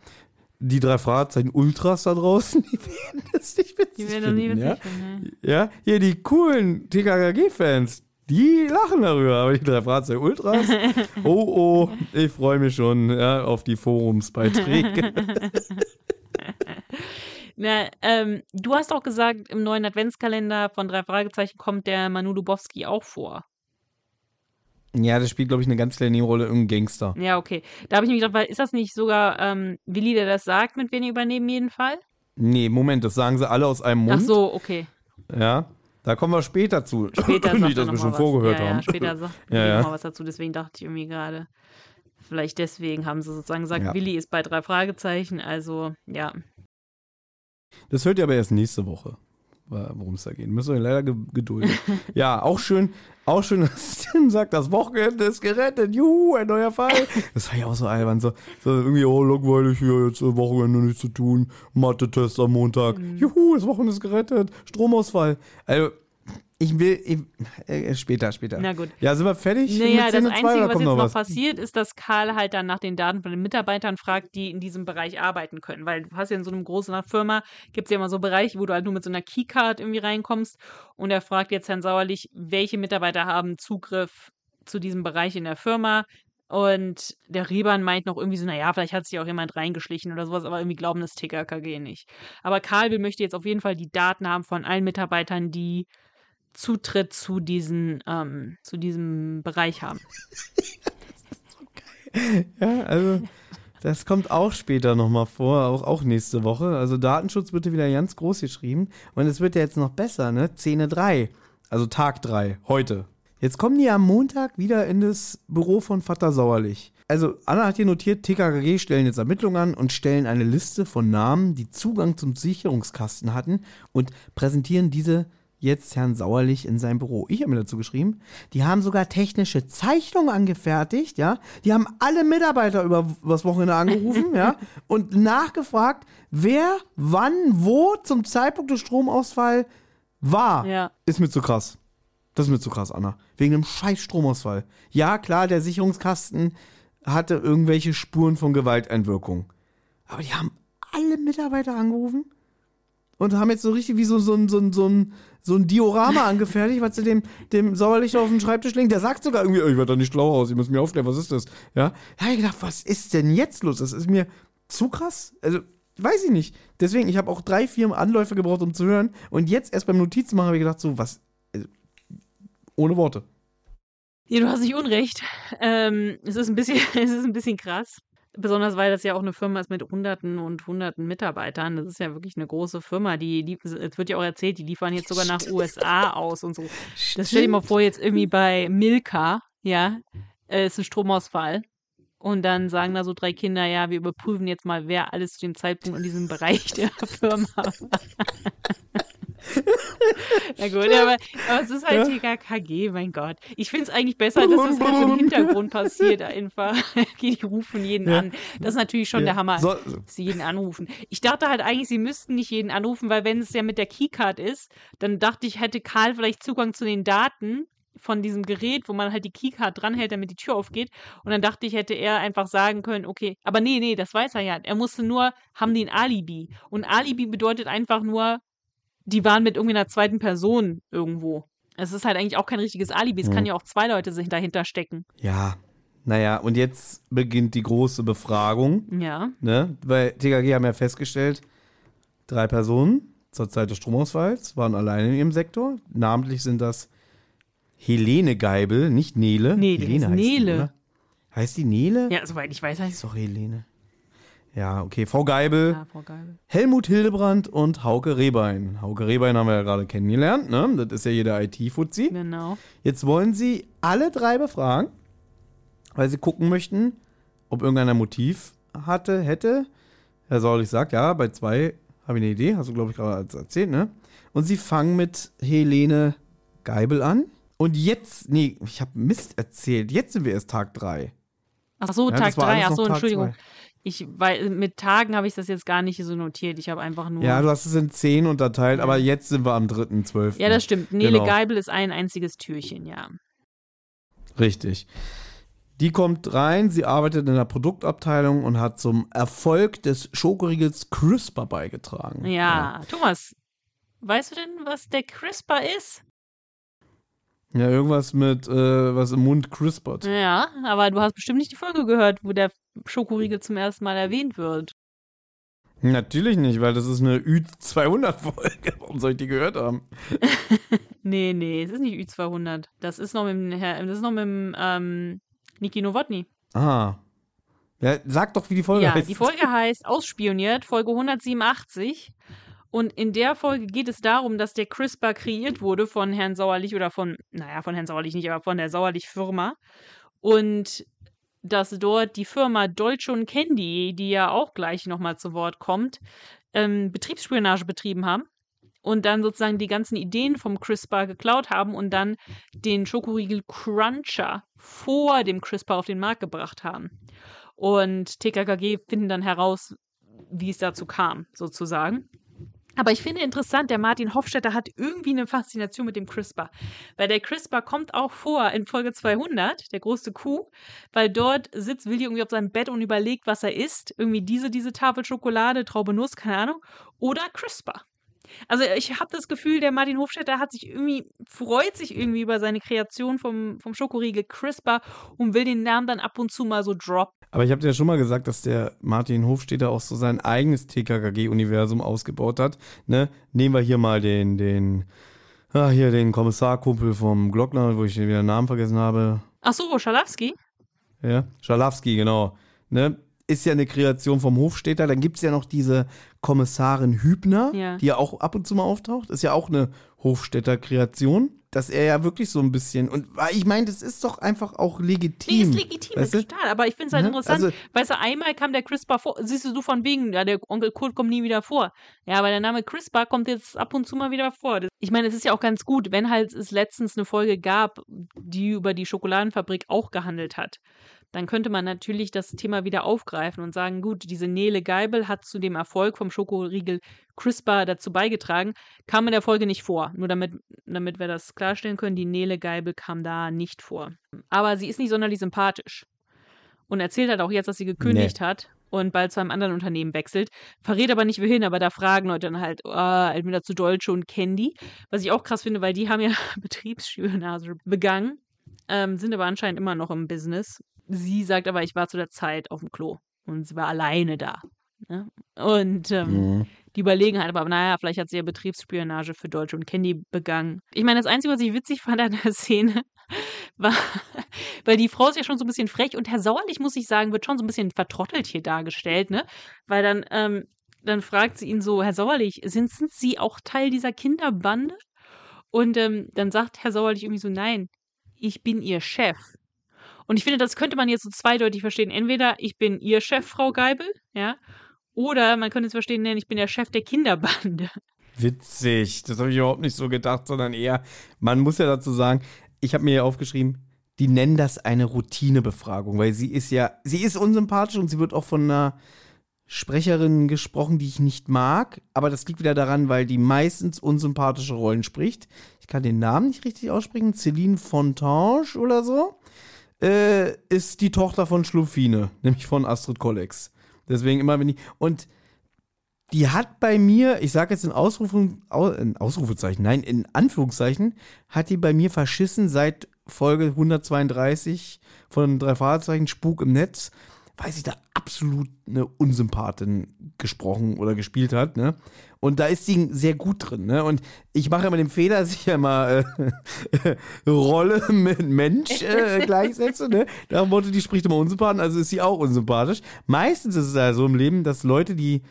die drei Fragezeichen Ultras da draußen, die werden das nicht witzig Die werden das nie finden, witzig ja? finden, ne? Ja, hier die coolen TKKG-Fans, die lachen darüber, aber die drei Fragezeichen Ultras, oh oh, ich freue mich schon ja, auf die Forumsbeiträge. Na, ähm, du hast auch gesagt, im neuen Adventskalender von drei Fragezeichen kommt der Manu Lubowski auch vor. ja, das spielt, glaube ich, eine ganz kleine Nebenrolle, irgendein Gangster. Ja, okay. Da habe ich mich gedacht, weil ist das nicht sogar ähm, Willi, der das sagt, mit wem wir übernehmen jeden Fall? Nee, Moment, das sagen sie alle aus einem Mund. Ach so, okay. Ja, da kommen wir später zu. Später Nicht, dass wir schon mal vorgehört was. ja, haben. Ja, später sagt Ja, ja. noch mal was dazu. Deswegen dachte ich irgendwie gerade, vielleicht deswegen haben sie sozusagen gesagt, Ja. Willi ist bei drei Fragezeichen. Also, ja. Das hört ihr aber erst nächste Woche, worum es da geht. Müssen wir leider ge gedulden. ja, auch schön, auch schön, dass Tim sagt, das Wochenende ist gerettet. Juhu, ein neuer Fall. Das war ja auch so albern. So, so irgendwie, oh, langweilig hier, jetzt Wochenende nichts zu tun. Mathe-Test am Montag. Mhm. Juhu, das Wochenende ist gerettet. Stromausfall. Also, ich will, ich, äh, später, später. Na gut. Ja, sind wir fertig? Naja, das zwei, Einzige, oder was jetzt noch was? passiert, ist, dass Karl halt dann nach den Daten von den Mitarbeitern fragt, die in diesem Bereich arbeiten können. Weil du hast ja in so einer großen Firma, gibt es ja immer so Bereiche, wo du halt nur mit so einer Keycard irgendwie reinkommst. Und er fragt jetzt Herrn Sauerlich, welche Mitarbeiter haben Zugriff zu diesem Bereich in der Firma. Und der Reban meint noch irgendwie so, naja, vielleicht hat sich auch jemand reingeschlichen oder sowas, aber irgendwie glauben das TKKG nicht. Aber Karl will- möchte jetzt auf jeden Fall die Daten haben von allen Mitarbeitern, die Zutritt zu, diesen, ähm, zu diesem Bereich haben. Ja, also das kommt auch später nochmal vor, auch, auch nächste Woche. Also Datenschutz wird hier wieder ganz groß geschrieben. Und es wird ja jetzt noch besser, ne? Szene 3, also Tag 3, heute. Jetzt kommen die am Montag wieder in das Büro von Vater Sauerlich. Also Anna hat hier notiert, TKKG stellen jetzt Ermittlungen an und stellen eine Liste von Namen, die Zugang zum Sicherungskasten hatten und präsentieren diese jetzt Herrn Sauerlich in seinem Büro. Ich habe mir dazu geschrieben, die haben sogar technische Zeichnungen angefertigt, ja. Die haben alle Mitarbeiter über das Wochenende angerufen, ja, und nachgefragt, wer, wann, wo zum Zeitpunkt des Stromausfalls war. Ja. Ist mir zu krass. Das ist mir zu krass, Anna. Wegen einem scheiß Stromausfall. Ja, klar, der Sicherungskasten hatte irgendwelche Spuren von Gewalteinwirkung. Aber die haben alle Mitarbeiter angerufen und haben jetzt so richtig wie so, so, so, ein- so, ein, so ein Diorama angefertigt, was sie dem, dem Sauerlicht auf den Schreibtisch legen. Der sagt sogar irgendwie, "Oh, ich werde da nicht schlau aus, ich muss mir aufklären, was ist das? Ja, da habe ich gedacht, was ist denn jetzt los? Das ist mir zu krass. Also, weiß ich nicht. Deswegen, ich habe auch drei, vier Anläufe gebraucht, um zu hören. Und jetzt erst beim Notizen machen habe ich gedacht, so, was, also, ohne Worte. Ja, du hast nicht unrecht. Ähm, es, ist ein bisschen, es ist ein bisschen krass. Besonders weil das ja auch eine Firma ist mit Hunderten und Hunderten Mitarbeitern. Das ist ja wirklich eine große Firma. Die, die es wird ja auch erzählt, die liefern jetzt sogar nach USA aus und so. Das stell dir mal vor, jetzt irgendwie bei Milka, ja, äh, ist ein Stromausfall. Und dann sagen da so drei Kinder, ja, wir überprüfen jetzt mal, wer alles zu dem Zeitpunkt in diesem Bereich der Firma war. Na gut, aber, aber es ist halt TKKG, mein Gott. Ich finde es eigentlich besser, dass das halt im Hintergrund passiert einfach. Die rufen jeden Ja. an. Das ist natürlich schon Ja. der Hammer, So- sie jeden anrufen. Ich dachte halt eigentlich, sie müssten nicht jeden anrufen, weil wenn es ja mit der Keycard ist, dann dachte ich, hätte Karl vielleicht Zugang zu den Daten von diesem Gerät, wo man halt die Keycard dranhält, damit die Tür aufgeht. Und dann dachte ich, hätte er einfach sagen können, okay, aber nee, nee, das weiß er ja. Er musste nur, haben die ein Alibi. Und Alibi bedeutet einfach nur, die waren mit irgendwie einer zweiten Person irgendwo. Es ist halt eigentlich auch kein richtiges Alibi. Es Mhm. kann ja auch zwei Leute sich dahinter stecken. Ja, naja, und jetzt beginnt die große Befragung. Ja. Ne? Weil TKG haben ja festgestellt, drei Personen zur Zeit des Stromausfalls waren alleine in ihrem Sektor. Namentlich sind das Helene Geibel, nicht Nele. Nee, Helene heißt Nele. Die? Heißt die Nele? Ja, soweit ich weiß, heißt Ist doch Helene. Ja, okay. Frau Geibel, Ja, Frau Geibel. Helmut Hildebrand und Hauke Rehbein. Hauke Rehbein haben wir ja gerade kennengelernt, ne? Das ist ja jeder IT-Fuzzi. Genau. Jetzt wollen sie alle drei befragen, weil sie gucken möchten, ob irgendeiner Motiv hatte, hätte. Herr Sauerlich sagt, ja, bei zwei habe ich eine Idee, hast du, glaube ich, gerade erzählt, ne? Und sie fangen mit Helene Geibel an. Und jetzt, nee, ich habe Mist erzählt. Jetzt sind wir erst Tag drei. Ach so, Ja, Tag das war 3. alles Ach so, Tag Entschuldigung. zwei. Ich, weil mit Tagen habe ich das jetzt gar nicht so notiert. Ich habe einfach nur. Ja, du hast es in zehn unterteilt, aber jetzt sind wir am 3.12. Ja, das stimmt. Nele Genau. Geibel ist ein einziges Türchen, ja. Richtig. Die kommt rein, sie arbeitet in der Produktabteilung und hat zum Erfolg des Schokoriegels CRISPR beigetragen. Ja, Thomas, weißt du denn, was der CRISPR ist? Ja, irgendwas mit, äh, was im Mund crispert. Ja, aber du hast bestimmt nicht die Folge gehört, wo der Schokoriegel zum ersten Mal erwähnt wird. Natürlich nicht, weil das ist eine Ü200-Folge. Warum soll ich die gehört haben? Nee, nee, es ist nicht Ü200. Das ist noch mit dem, das ist noch mit dem ähm, Niki Nowotny. Ah. Ja, sag doch, wie die Folge Ja, heißt. die Folge heißt Ausspioniert, Folge 187. Und in der Folge geht es darum, dass der CRISPR kreiert wurde von Herrn Sauerlich oder von, naja, von Herrn Sauerlich nicht, aber von der Sauerlich-Firma. Und dass dort die Firma Dolce und Candy, die ja auch gleich nochmal zu Wort kommt, ähm, Betriebsspionage betrieben haben und dann sozusagen die ganzen Ideen vom CRISPR geklaut haben und dann den Schokoriegel Cruncher vor dem CRISPR auf den Markt gebracht haben. Und TKKG finden dann heraus, wie es dazu kam, sozusagen. Aber ich finde interessant, der Martin Hofstetter hat irgendwie eine Faszination mit dem CRISPR. Weil der CRISPR kommt auch vor in Folge 200, der große Kuh, weil dort sitzt Willi irgendwie auf seinem Bett und überlegt, was er isst. Irgendwie diese, diese Tafel Schokolade, Traube Nuss, keine Ahnung. Oder CRISPR. Also ich habe das Gefühl, der Martin Hofstetter hat sich irgendwie, freut sich irgendwie über seine Kreation vom, vom Schokoriegel CRISPR und will den Namen dann ab und zu mal so droppen. Aber ich habe dir ja schon mal gesagt, dass der Martin Hofstetter auch so sein eigenes TKKG-Universum ausgebaut hat. Ne? Nehmen wir hier mal den, den, ah, hier den Kommissarkumpel vom Glockner, wo ich wieder den Namen vergessen habe. Ach so, Schalowski? Ja, Schalowski, genau. Ne? Ist ja eine Kreation vom Hofstädter. Dann gibt es ja noch diese Kommissarin Hübner, Ja. die ja auch ab und zu mal auftaucht. Ist ja auch eine Hofstädter Kreation. Dass er ja wirklich so ein bisschen. Und ich meine, das ist doch einfach auch Nee, legitim. ist legitim, weißt du? total. Aber ich finde es halt Ne? interessant. Also- weißt du, einmal kam der CRISPR vor. Siehst du, du von wegen, ja, der Onkel Kurt kommt nie wieder vor. Ja, aber der Name CRISPR kommt jetzt ab und zu mal wieder vor. Das- Ich meine, es ist ja auch ganz gut, wenn halt es letztens eine Folge gab, die über die Schokoladenfabrik auch gehandelt hat. Dann könnte man natürlich das Thema wieder aufgreifen und sagen, gut, diese Nele Geibel hat zu dem Erfolg vom Schokoriegel CRISPR dazu beigetragen, kam in der Folge nicht vor. Nur damit, damit wir das klarstellen können, die Nele Geibel kam da nicht vor. Aber sie ist nicht sonderlich sympathisch. Und erzählt halt auch jetzt, dass sie gekündigt hat und bald zu einem anderen Unternehmen wechselt. Verrät aber nicht wohin, aber da fragen Leute dann halt, ah, entweder zu Dolce und Candy. Was ich auch krass finde, weil die haben ja Betriebsspionage begangen, ähm, sind aber anscheinend immer noch im Business. Sie sagt aber, ich war zu der Zeit auf dem Klo und sie war alleine da. Ne? Und ähm, Mhm. die überlegen halt, aber naja, vielleicht hat sie ja Betriebsspionage für Deutsche und Candy begangen. Ich meine, das Einzige, was ich witzig fand an der Szene, war, weil die Frau ist ja schon so ein bisschen frech und Herr Sauerlich, muss ich sagen, wird schon so ein bisschen vertrottelt hier dargestellt, ne? Weil dann, ähm, dann fragt sie ihn so, Herr Sauerlich, sind, sind Sie auch Teil dieser Kinderbande? Und ähm, dann sagt Herr Sauerlich irgendwie so, nein, ich bin Ihr Chef. Und ich finde, das könnte man jetzt so zweideutig verstehen. Entweder ich bin Ihr Chef, Frau Geibel, ja, oder man könnte es verstehen, nennen, ich bin der Chef der Kinderbande. Witzig. Das habe ich überhaupt nicht so gedacht, sondern eher, man muss ja dazu sagen, ich habe mir ja aufgeschrieben, die nennen das eine Routinebefragung, weil sie ist ja, sie ist unsympathisch und sie wird auch von einer Sprecherin gesprochen, die ich nicht mag, aber das liegt wieder daran, weil die meistens unsympathische Rollen spricht. Ich kann den Namen nicht richtig aussprechen, Celine Fontange oder so, äh, ist die Tochter von Schluffine, nämlich von Astrid Kollex. Deswegen immer, wenn ich, und die hat bei mir, ich sage jetzt in, Ausrufen, Au- in Ausrufezeichen, nein, in Anführungszeichen, hat die bei mir verschissen seit Folge 132 von drei Fahrzeichen Spuk im Netz, weiß ich, da absolut eine Unsympathin gesprochen oder gespielt hat, ne? Und da ist sie sehr gut drin, ne? Und ich mache immer den Fehler, dass ich ja mal äh, Rolle mit Mensch äh, gleichsetze, ne? Dem Motto, die spricht immer unsympathisch, also ist sie auch unsympathisch. Meistens ist es ja so im Leben, dass Leute, die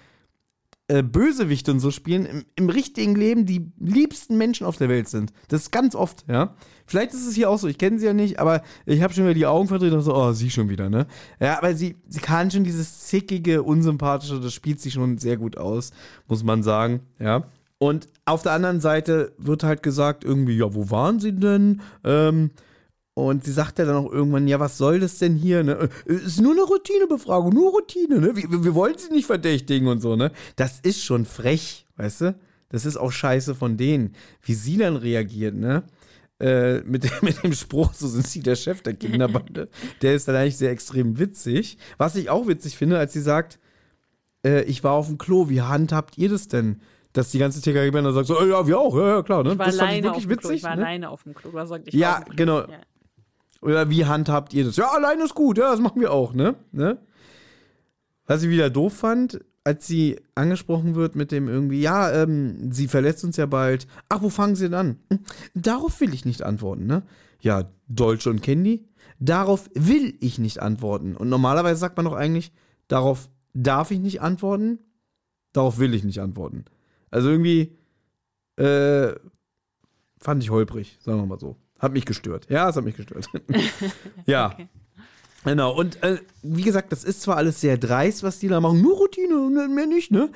äh, Bösewichte und so spielen, im, im, richtigen Leben die liebsten Menschen auf der Welt sind. Das ist ganz oft, ja. Vielleicht ist es hier auch so, ich kenne sie ja nicht, aber ich habe schon wieder die Augen verdreht und so, oh, sie schon wieder, ne? Ja, aber sie, sie kann schon dieses zickige, unsympathische, das spielt sie schon sehr gut aus, muss man sagen, ja. Und auf der anderen Seite wird halt gesagt, irgendwie, ja, wo waren sie denn? Ähm, und sie sagt ja dann auch irgendwann, ja, was soll das denn hier? Ne? Ist nur eine Routinebefragung, nur Routine, ne? Wir, wir wollen sie nicht verdächtigen und so, ne? Das ist schon frech, weißt du? Das ist auch scheiße von denen. Wie sie dann reagiert, ne? Äh, mit, dem, mit dem Spruch, so sind sie der Chef der Kinderbande. der ist dann eigentlich sehr extrem witzig. Was ich auch witzig finde, als sie sagt, äh, ich war auf dem Klo, wie handhabt ihr das denn? dass die ganze TKG-Bande sagt so, ja, wir auch, ja, ja klar, ne? Ich war das fand ich wirklich witzig. witzig. Ich war ne? alleine auf dem Klo. Du sagt, ich Ja, war auf dem Klo. genau. Ja. Oder wie handhabt ihr das? Ja, allein ist gut, ja, das machen wir auch, ne? ne? Was ich wieder doof fand, als sie angesprochen wird mit dem irgendwie, ja, ähm, sie verlässt uns ja bald. Ach, wo fangen sie denn an? Hm, Darauf will ich nicht antworten, ne? Ja, Dolce und Candy? Darauf will ich nicht antworten. Und normalerweise sagt man doch eigentlich, darauf darf ich nicht antworten, darauf will ich nicht antworten. Also irgendwie, äh, fand ich holprig, sagen wir mal so. Hat mich gestört. Ja, es hat mich gestört. ja. Okay. Genau, und äh, wie gesagt, das ist zwar alles sehr dreist, was die da machen, nur Routine, ne, mehr nicht, ne?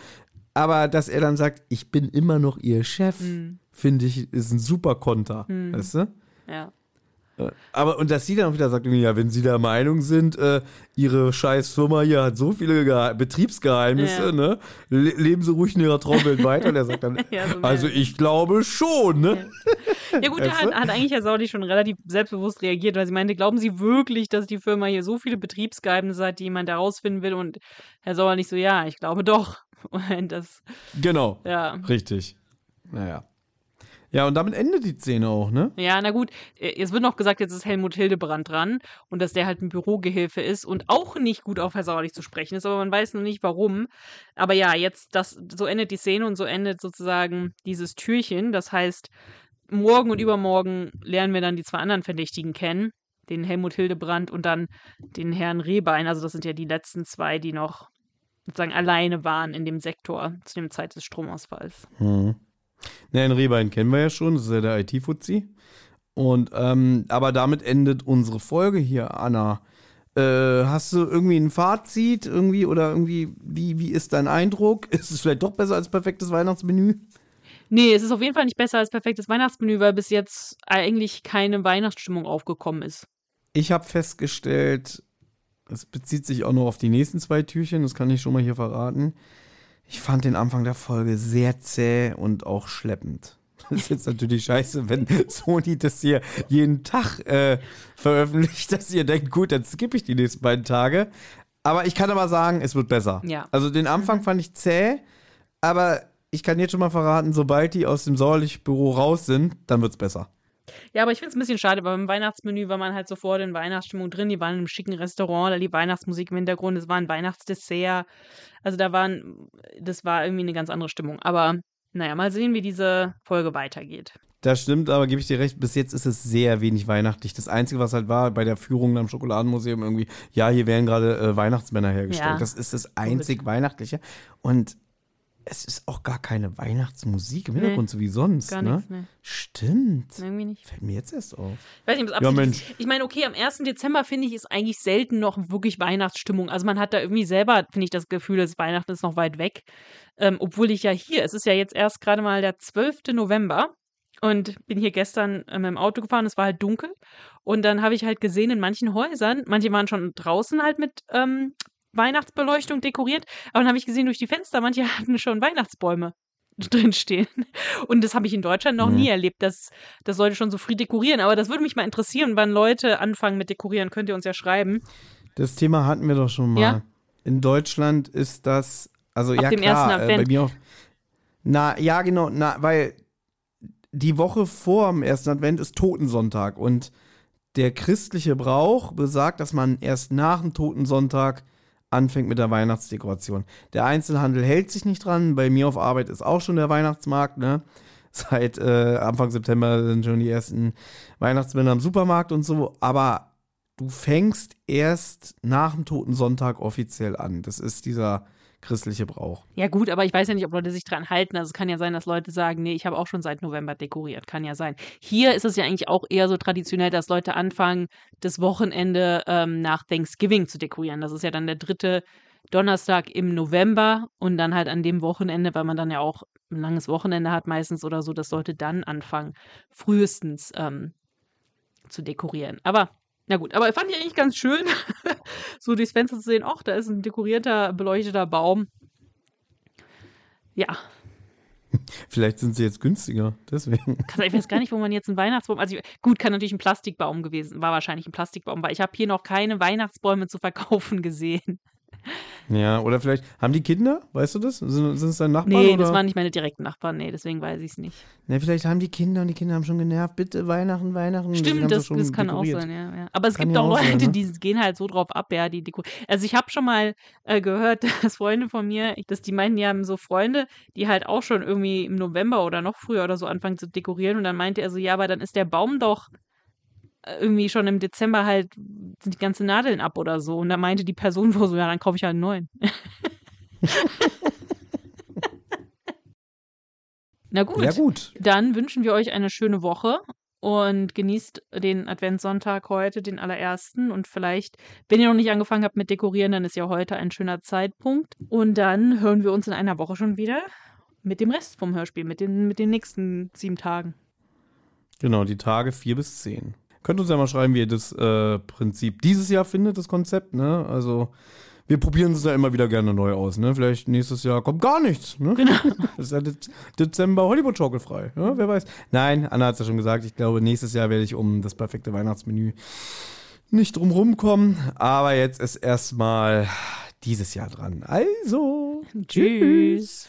Aber dass er dann sagt, ich bin immer noch ihr Chef, Hm. finde ich, ist ein super Konter, weißt du? Ja. Äh, Aber, und dass sie dann wieder sagt, ja, wenn sie der Meinung sind, äh, ihre scheiß Firma hier hat so viele Gehe Betriebsgeheimnisse, Ja. ne? Le leben sie ruhig in ihrer Traumwelt weiter. Und er sagt dann, Ja, so also ich glaube schon, ne? Ja gut, da hat, hat eigentlich Herr Saudi schon relativ selbstbewusst reagiert, weil sie meinte, glauben Sie wirklich, dass die Firma hier so viele Betriebsgeheimnisse hat, die jemand herausfinden will? Und Herr Sauer nicht so, ja, ich glaube doch. Und das, Genau. ja. Richtig. Naja. Ja, und damit endet die Szene auch, ne? Ja, na gut, äh, es wird noch gesagt, jetzt ist Helmut Hildebrand dran und dass der halt ein Bürogehilfe ist und auch nicht gut auf Herr Sauerlich zu sprechen ist, aber man weiß noch nicht warum. Aber ja, jetzt, das, so endet die Szene und so endet sozusagen dieses Türchen. Das heißt, morgen und übermorgen lernen wir dann die zwei anderen Verdächtigen kennen. Den Helmut Hildebrand und dann den Herrn Rehbein. Also das sind ja die letzten zwei, die noch sozusagen alleine waren in dem Sektor zu dem Zeit des Stromausfalls. Hm. Na, den Rehbein kennen wir ja schon, das ist ja der IT-Fuzzi. Und, ähm, aber damit endet unsere Folge hier, Anna. Äh, hast du irgendwie ein Fazit irgendwie oder irgendwie, wie, wie ist dein Eindruck? Ist es vielleicht doch besser als perfektes Weihnachtsmenü? Nee, es ist auf jeden Fall nicht besser als perfektes Weihnachtsmenü, weil bis jetzt eigentlich keine Weihnachtsstimmung aufgekommen ist. Ich habe festgestellt, es bezieht sich auch noch auf die nächsten zwei Türchen, das kann ich schon mal hier verraten. Ich fand den Anfang der Folge sehr zäh und auch schleppend. Das ist jetzt natürlich scheiße, wenn Sony das hier jeden Tag äh, veröffentlicht, dass ihr denkt, gut, dann skippe ich die nächsten beiden Tage. Aber ich kann aber sagen, es wird besser. Ja. Also den Anfang fand ich zäh, aber ich kann jetzt schon mal verraten, sobald die aus dem Sauerlich-Büro raus sind, dann wird's besser. Ja, aber ich finde es ein bisschen schade, weil beim Weihnachtsmenü war man halt sofort in Weihnachtsstimmung drin. Die waren in einem schicken Restaurant, da lief Weihnachtsmusik im Hintergrund, es war ein Weihnachtsdessert. Also da waren, das war irgendwie eine ganz andere Stimmung. Aber naja, mal sehen, wie diese Folge weitergeht. Das stimmt, aber gebe ich dir recht, bis jetzt ist es sehr wenig weihnachtlich. Das Einzige, was halt war bei der Führung am Schokoladenmuseum irgendwie, ja, hier werden gerade äh, Weihnachtsmänner hergestellt. Ja. Das ist das einzig Weihnachtliche. Und es ist auch gar keine Weihnachtsmusik im Nee, Hintergrund, so wie sonst. Gar ne? nichts, ne? Stimmt. Irgendwie nicht. Fällt mir jetzt erst auf. Ich weiß nicht, ob es Ja, Mensch. ist. Ich meine, okay, am 1. Dezember finde ich, ist eigentlich selten noch wirklich Weihnachtsstimmung. Also man hat da irgendwie selber, finde ich, das Gefühl, dass Weihnachten ist noch weit weg. Ähm, obwohl ich ja hier, es ist ja jetzt erst gerade mal der 12. November und bin hier gestern ähm, im Auto gefahren, es war halt dunkel. Und dann habe ich halt gesehen, in manchen Häusern, manche waren schon draußen halt mit ähm, Weihnachtsbeleuchtung dekoriert, aber dann habe ich gesehen durch die Fenster, manche hatten schon Weihnachtsbäume drinstehen. Und das habe ich in Deutschland noch Mhm. nie erlebt, dass, dass Leute schon so früh dekorieren. Aber das würde mich mal interessieren, wann Leute anfangen mit Dekorieren. Könnt ihr uns ja schreiben. Das Thema hatten wir doch schon mal. Ja? In Deutschland ist das, also Ab ja dem klar, ersten äh, bei mir auf, na, ja genau, na, weil die Woche vor dem ersten Advent ist Totensonntag und der christliche Brauch besagt, dass man erst nach dem Totensonntag anfängt mit der Weihnachtsdekoration. Der Einzelhandel hält sich nicht dran. Bei mir auf Arbeit ist auch schon der Weihnachtsmarkt, ne? Seit äh, Anfang September sind schon die ersten Weihnachtsmänner im Supermarkt und so. Aber du fängst erst nach dem Toten Sonntag offiziell an. Das ist dieser christliche Brauch. Ja, gut, aber ich weiß ja nicht, ob Leute sich dran halten. Also es kann ja sein, dass Leute sagen, nee, ich habe auch schon seit November dekoriert. Kann ja sein. Hier ist es ja eigentlich auch eher so traditionell, dass Leute anfangen, das Wochenende ähm, nach Thanksgiving zu dekorieren. Das ist ja dann der dritte Donnerstag im November und dann halt an dem Wochenende, weil man dann ja auch ein langes Wochenende hat meistens oder so, dass Leute dann anfangen, frühestens ähm, zu dekorieren. Aber na gut, aber fand ich eigentlich ganz schön, so durchs Fenster zu sehen, ach, da ist ein dekorierter, beleuchteter Baum. Ja. Vielleicht sind sie jetzt günstiger, deswegen. Ich weiß gar nicht, wo man jetzt einen Weihnachtsbaum. Also gut, kann natürlich ein Plastikbaum gewesen, war wahrscheinlich ein Plastikbaum, weil ich habe hier noch keine Weihnachtsbäume zu verkaufen gesehen. Ja, oder vielleicht, haben die Kinder? Weißt du das? Sind, sind es deine Nachbarn? Nee, oder? das waren nicht meine direkten Nachbarn, nee, deswegen weiß ich es nicht. Ne, vielleicht haben die Kinder und die Kinder haben schon genervt, bitte Weihnachten, Weihnachten. Stimmt, das, das kann dekoriert. auch sein, ja, ja. Aber es kann gibt auch Leute, sein, ne? die gehen halt so drauf ab, ja, die Deko. Also ich habe schon mal äh, gehört, dass Freunde von mir, dass die meinten, die haben so Freunde, die halt auch schon irgendwie im November oder noch früher oder so anfangen zu dekorieren und dann meinte er so, ja, aber dann ist der Baum doch irgendwie schon im Dezember halt sind die ganzen Nadeln ab oder so. Und da meinte die Person wohl so, ja, dann kaufe ich halt einen neuen. Na gut. Ja, gut. Dann wünschen wir euch eine schöne Woche und genießt den Adventssonntag heute, den allerersten. Und vielleicht, wenn ihr noch nicht angefangen habt mit Dekorieren, dann ist ja heute ein schöner Zeitpunkt. Und dann hören wir uns in einer Woche schon wieder mit dem Rest vom Hörspiel, mit den, mit den nächsten sieben Tagen. Genau, die Tage vier bis zehn. Könnt uns ja mal schreiben, wie ihr das äh, Prinzip dieses Jahr findet, das Konzept, ne? Also, wir probieren es ja immer wieder gerne neu aus, ne? Vielleicht nächstes Jahr kommt gar nichts, ne? Genau. Das ist ja Dez Dezember Hollywood schaukelfrei, ja? Wer weiß. Nein, Anna hat es ja schon gesagt, ich glaube, nächstes Jahr werde ich um das perfekte Weihnachtsmenü nicht drum rumkommen. Aber jetzt ist erstmal dieses Jahr dran. Also, Tschüss.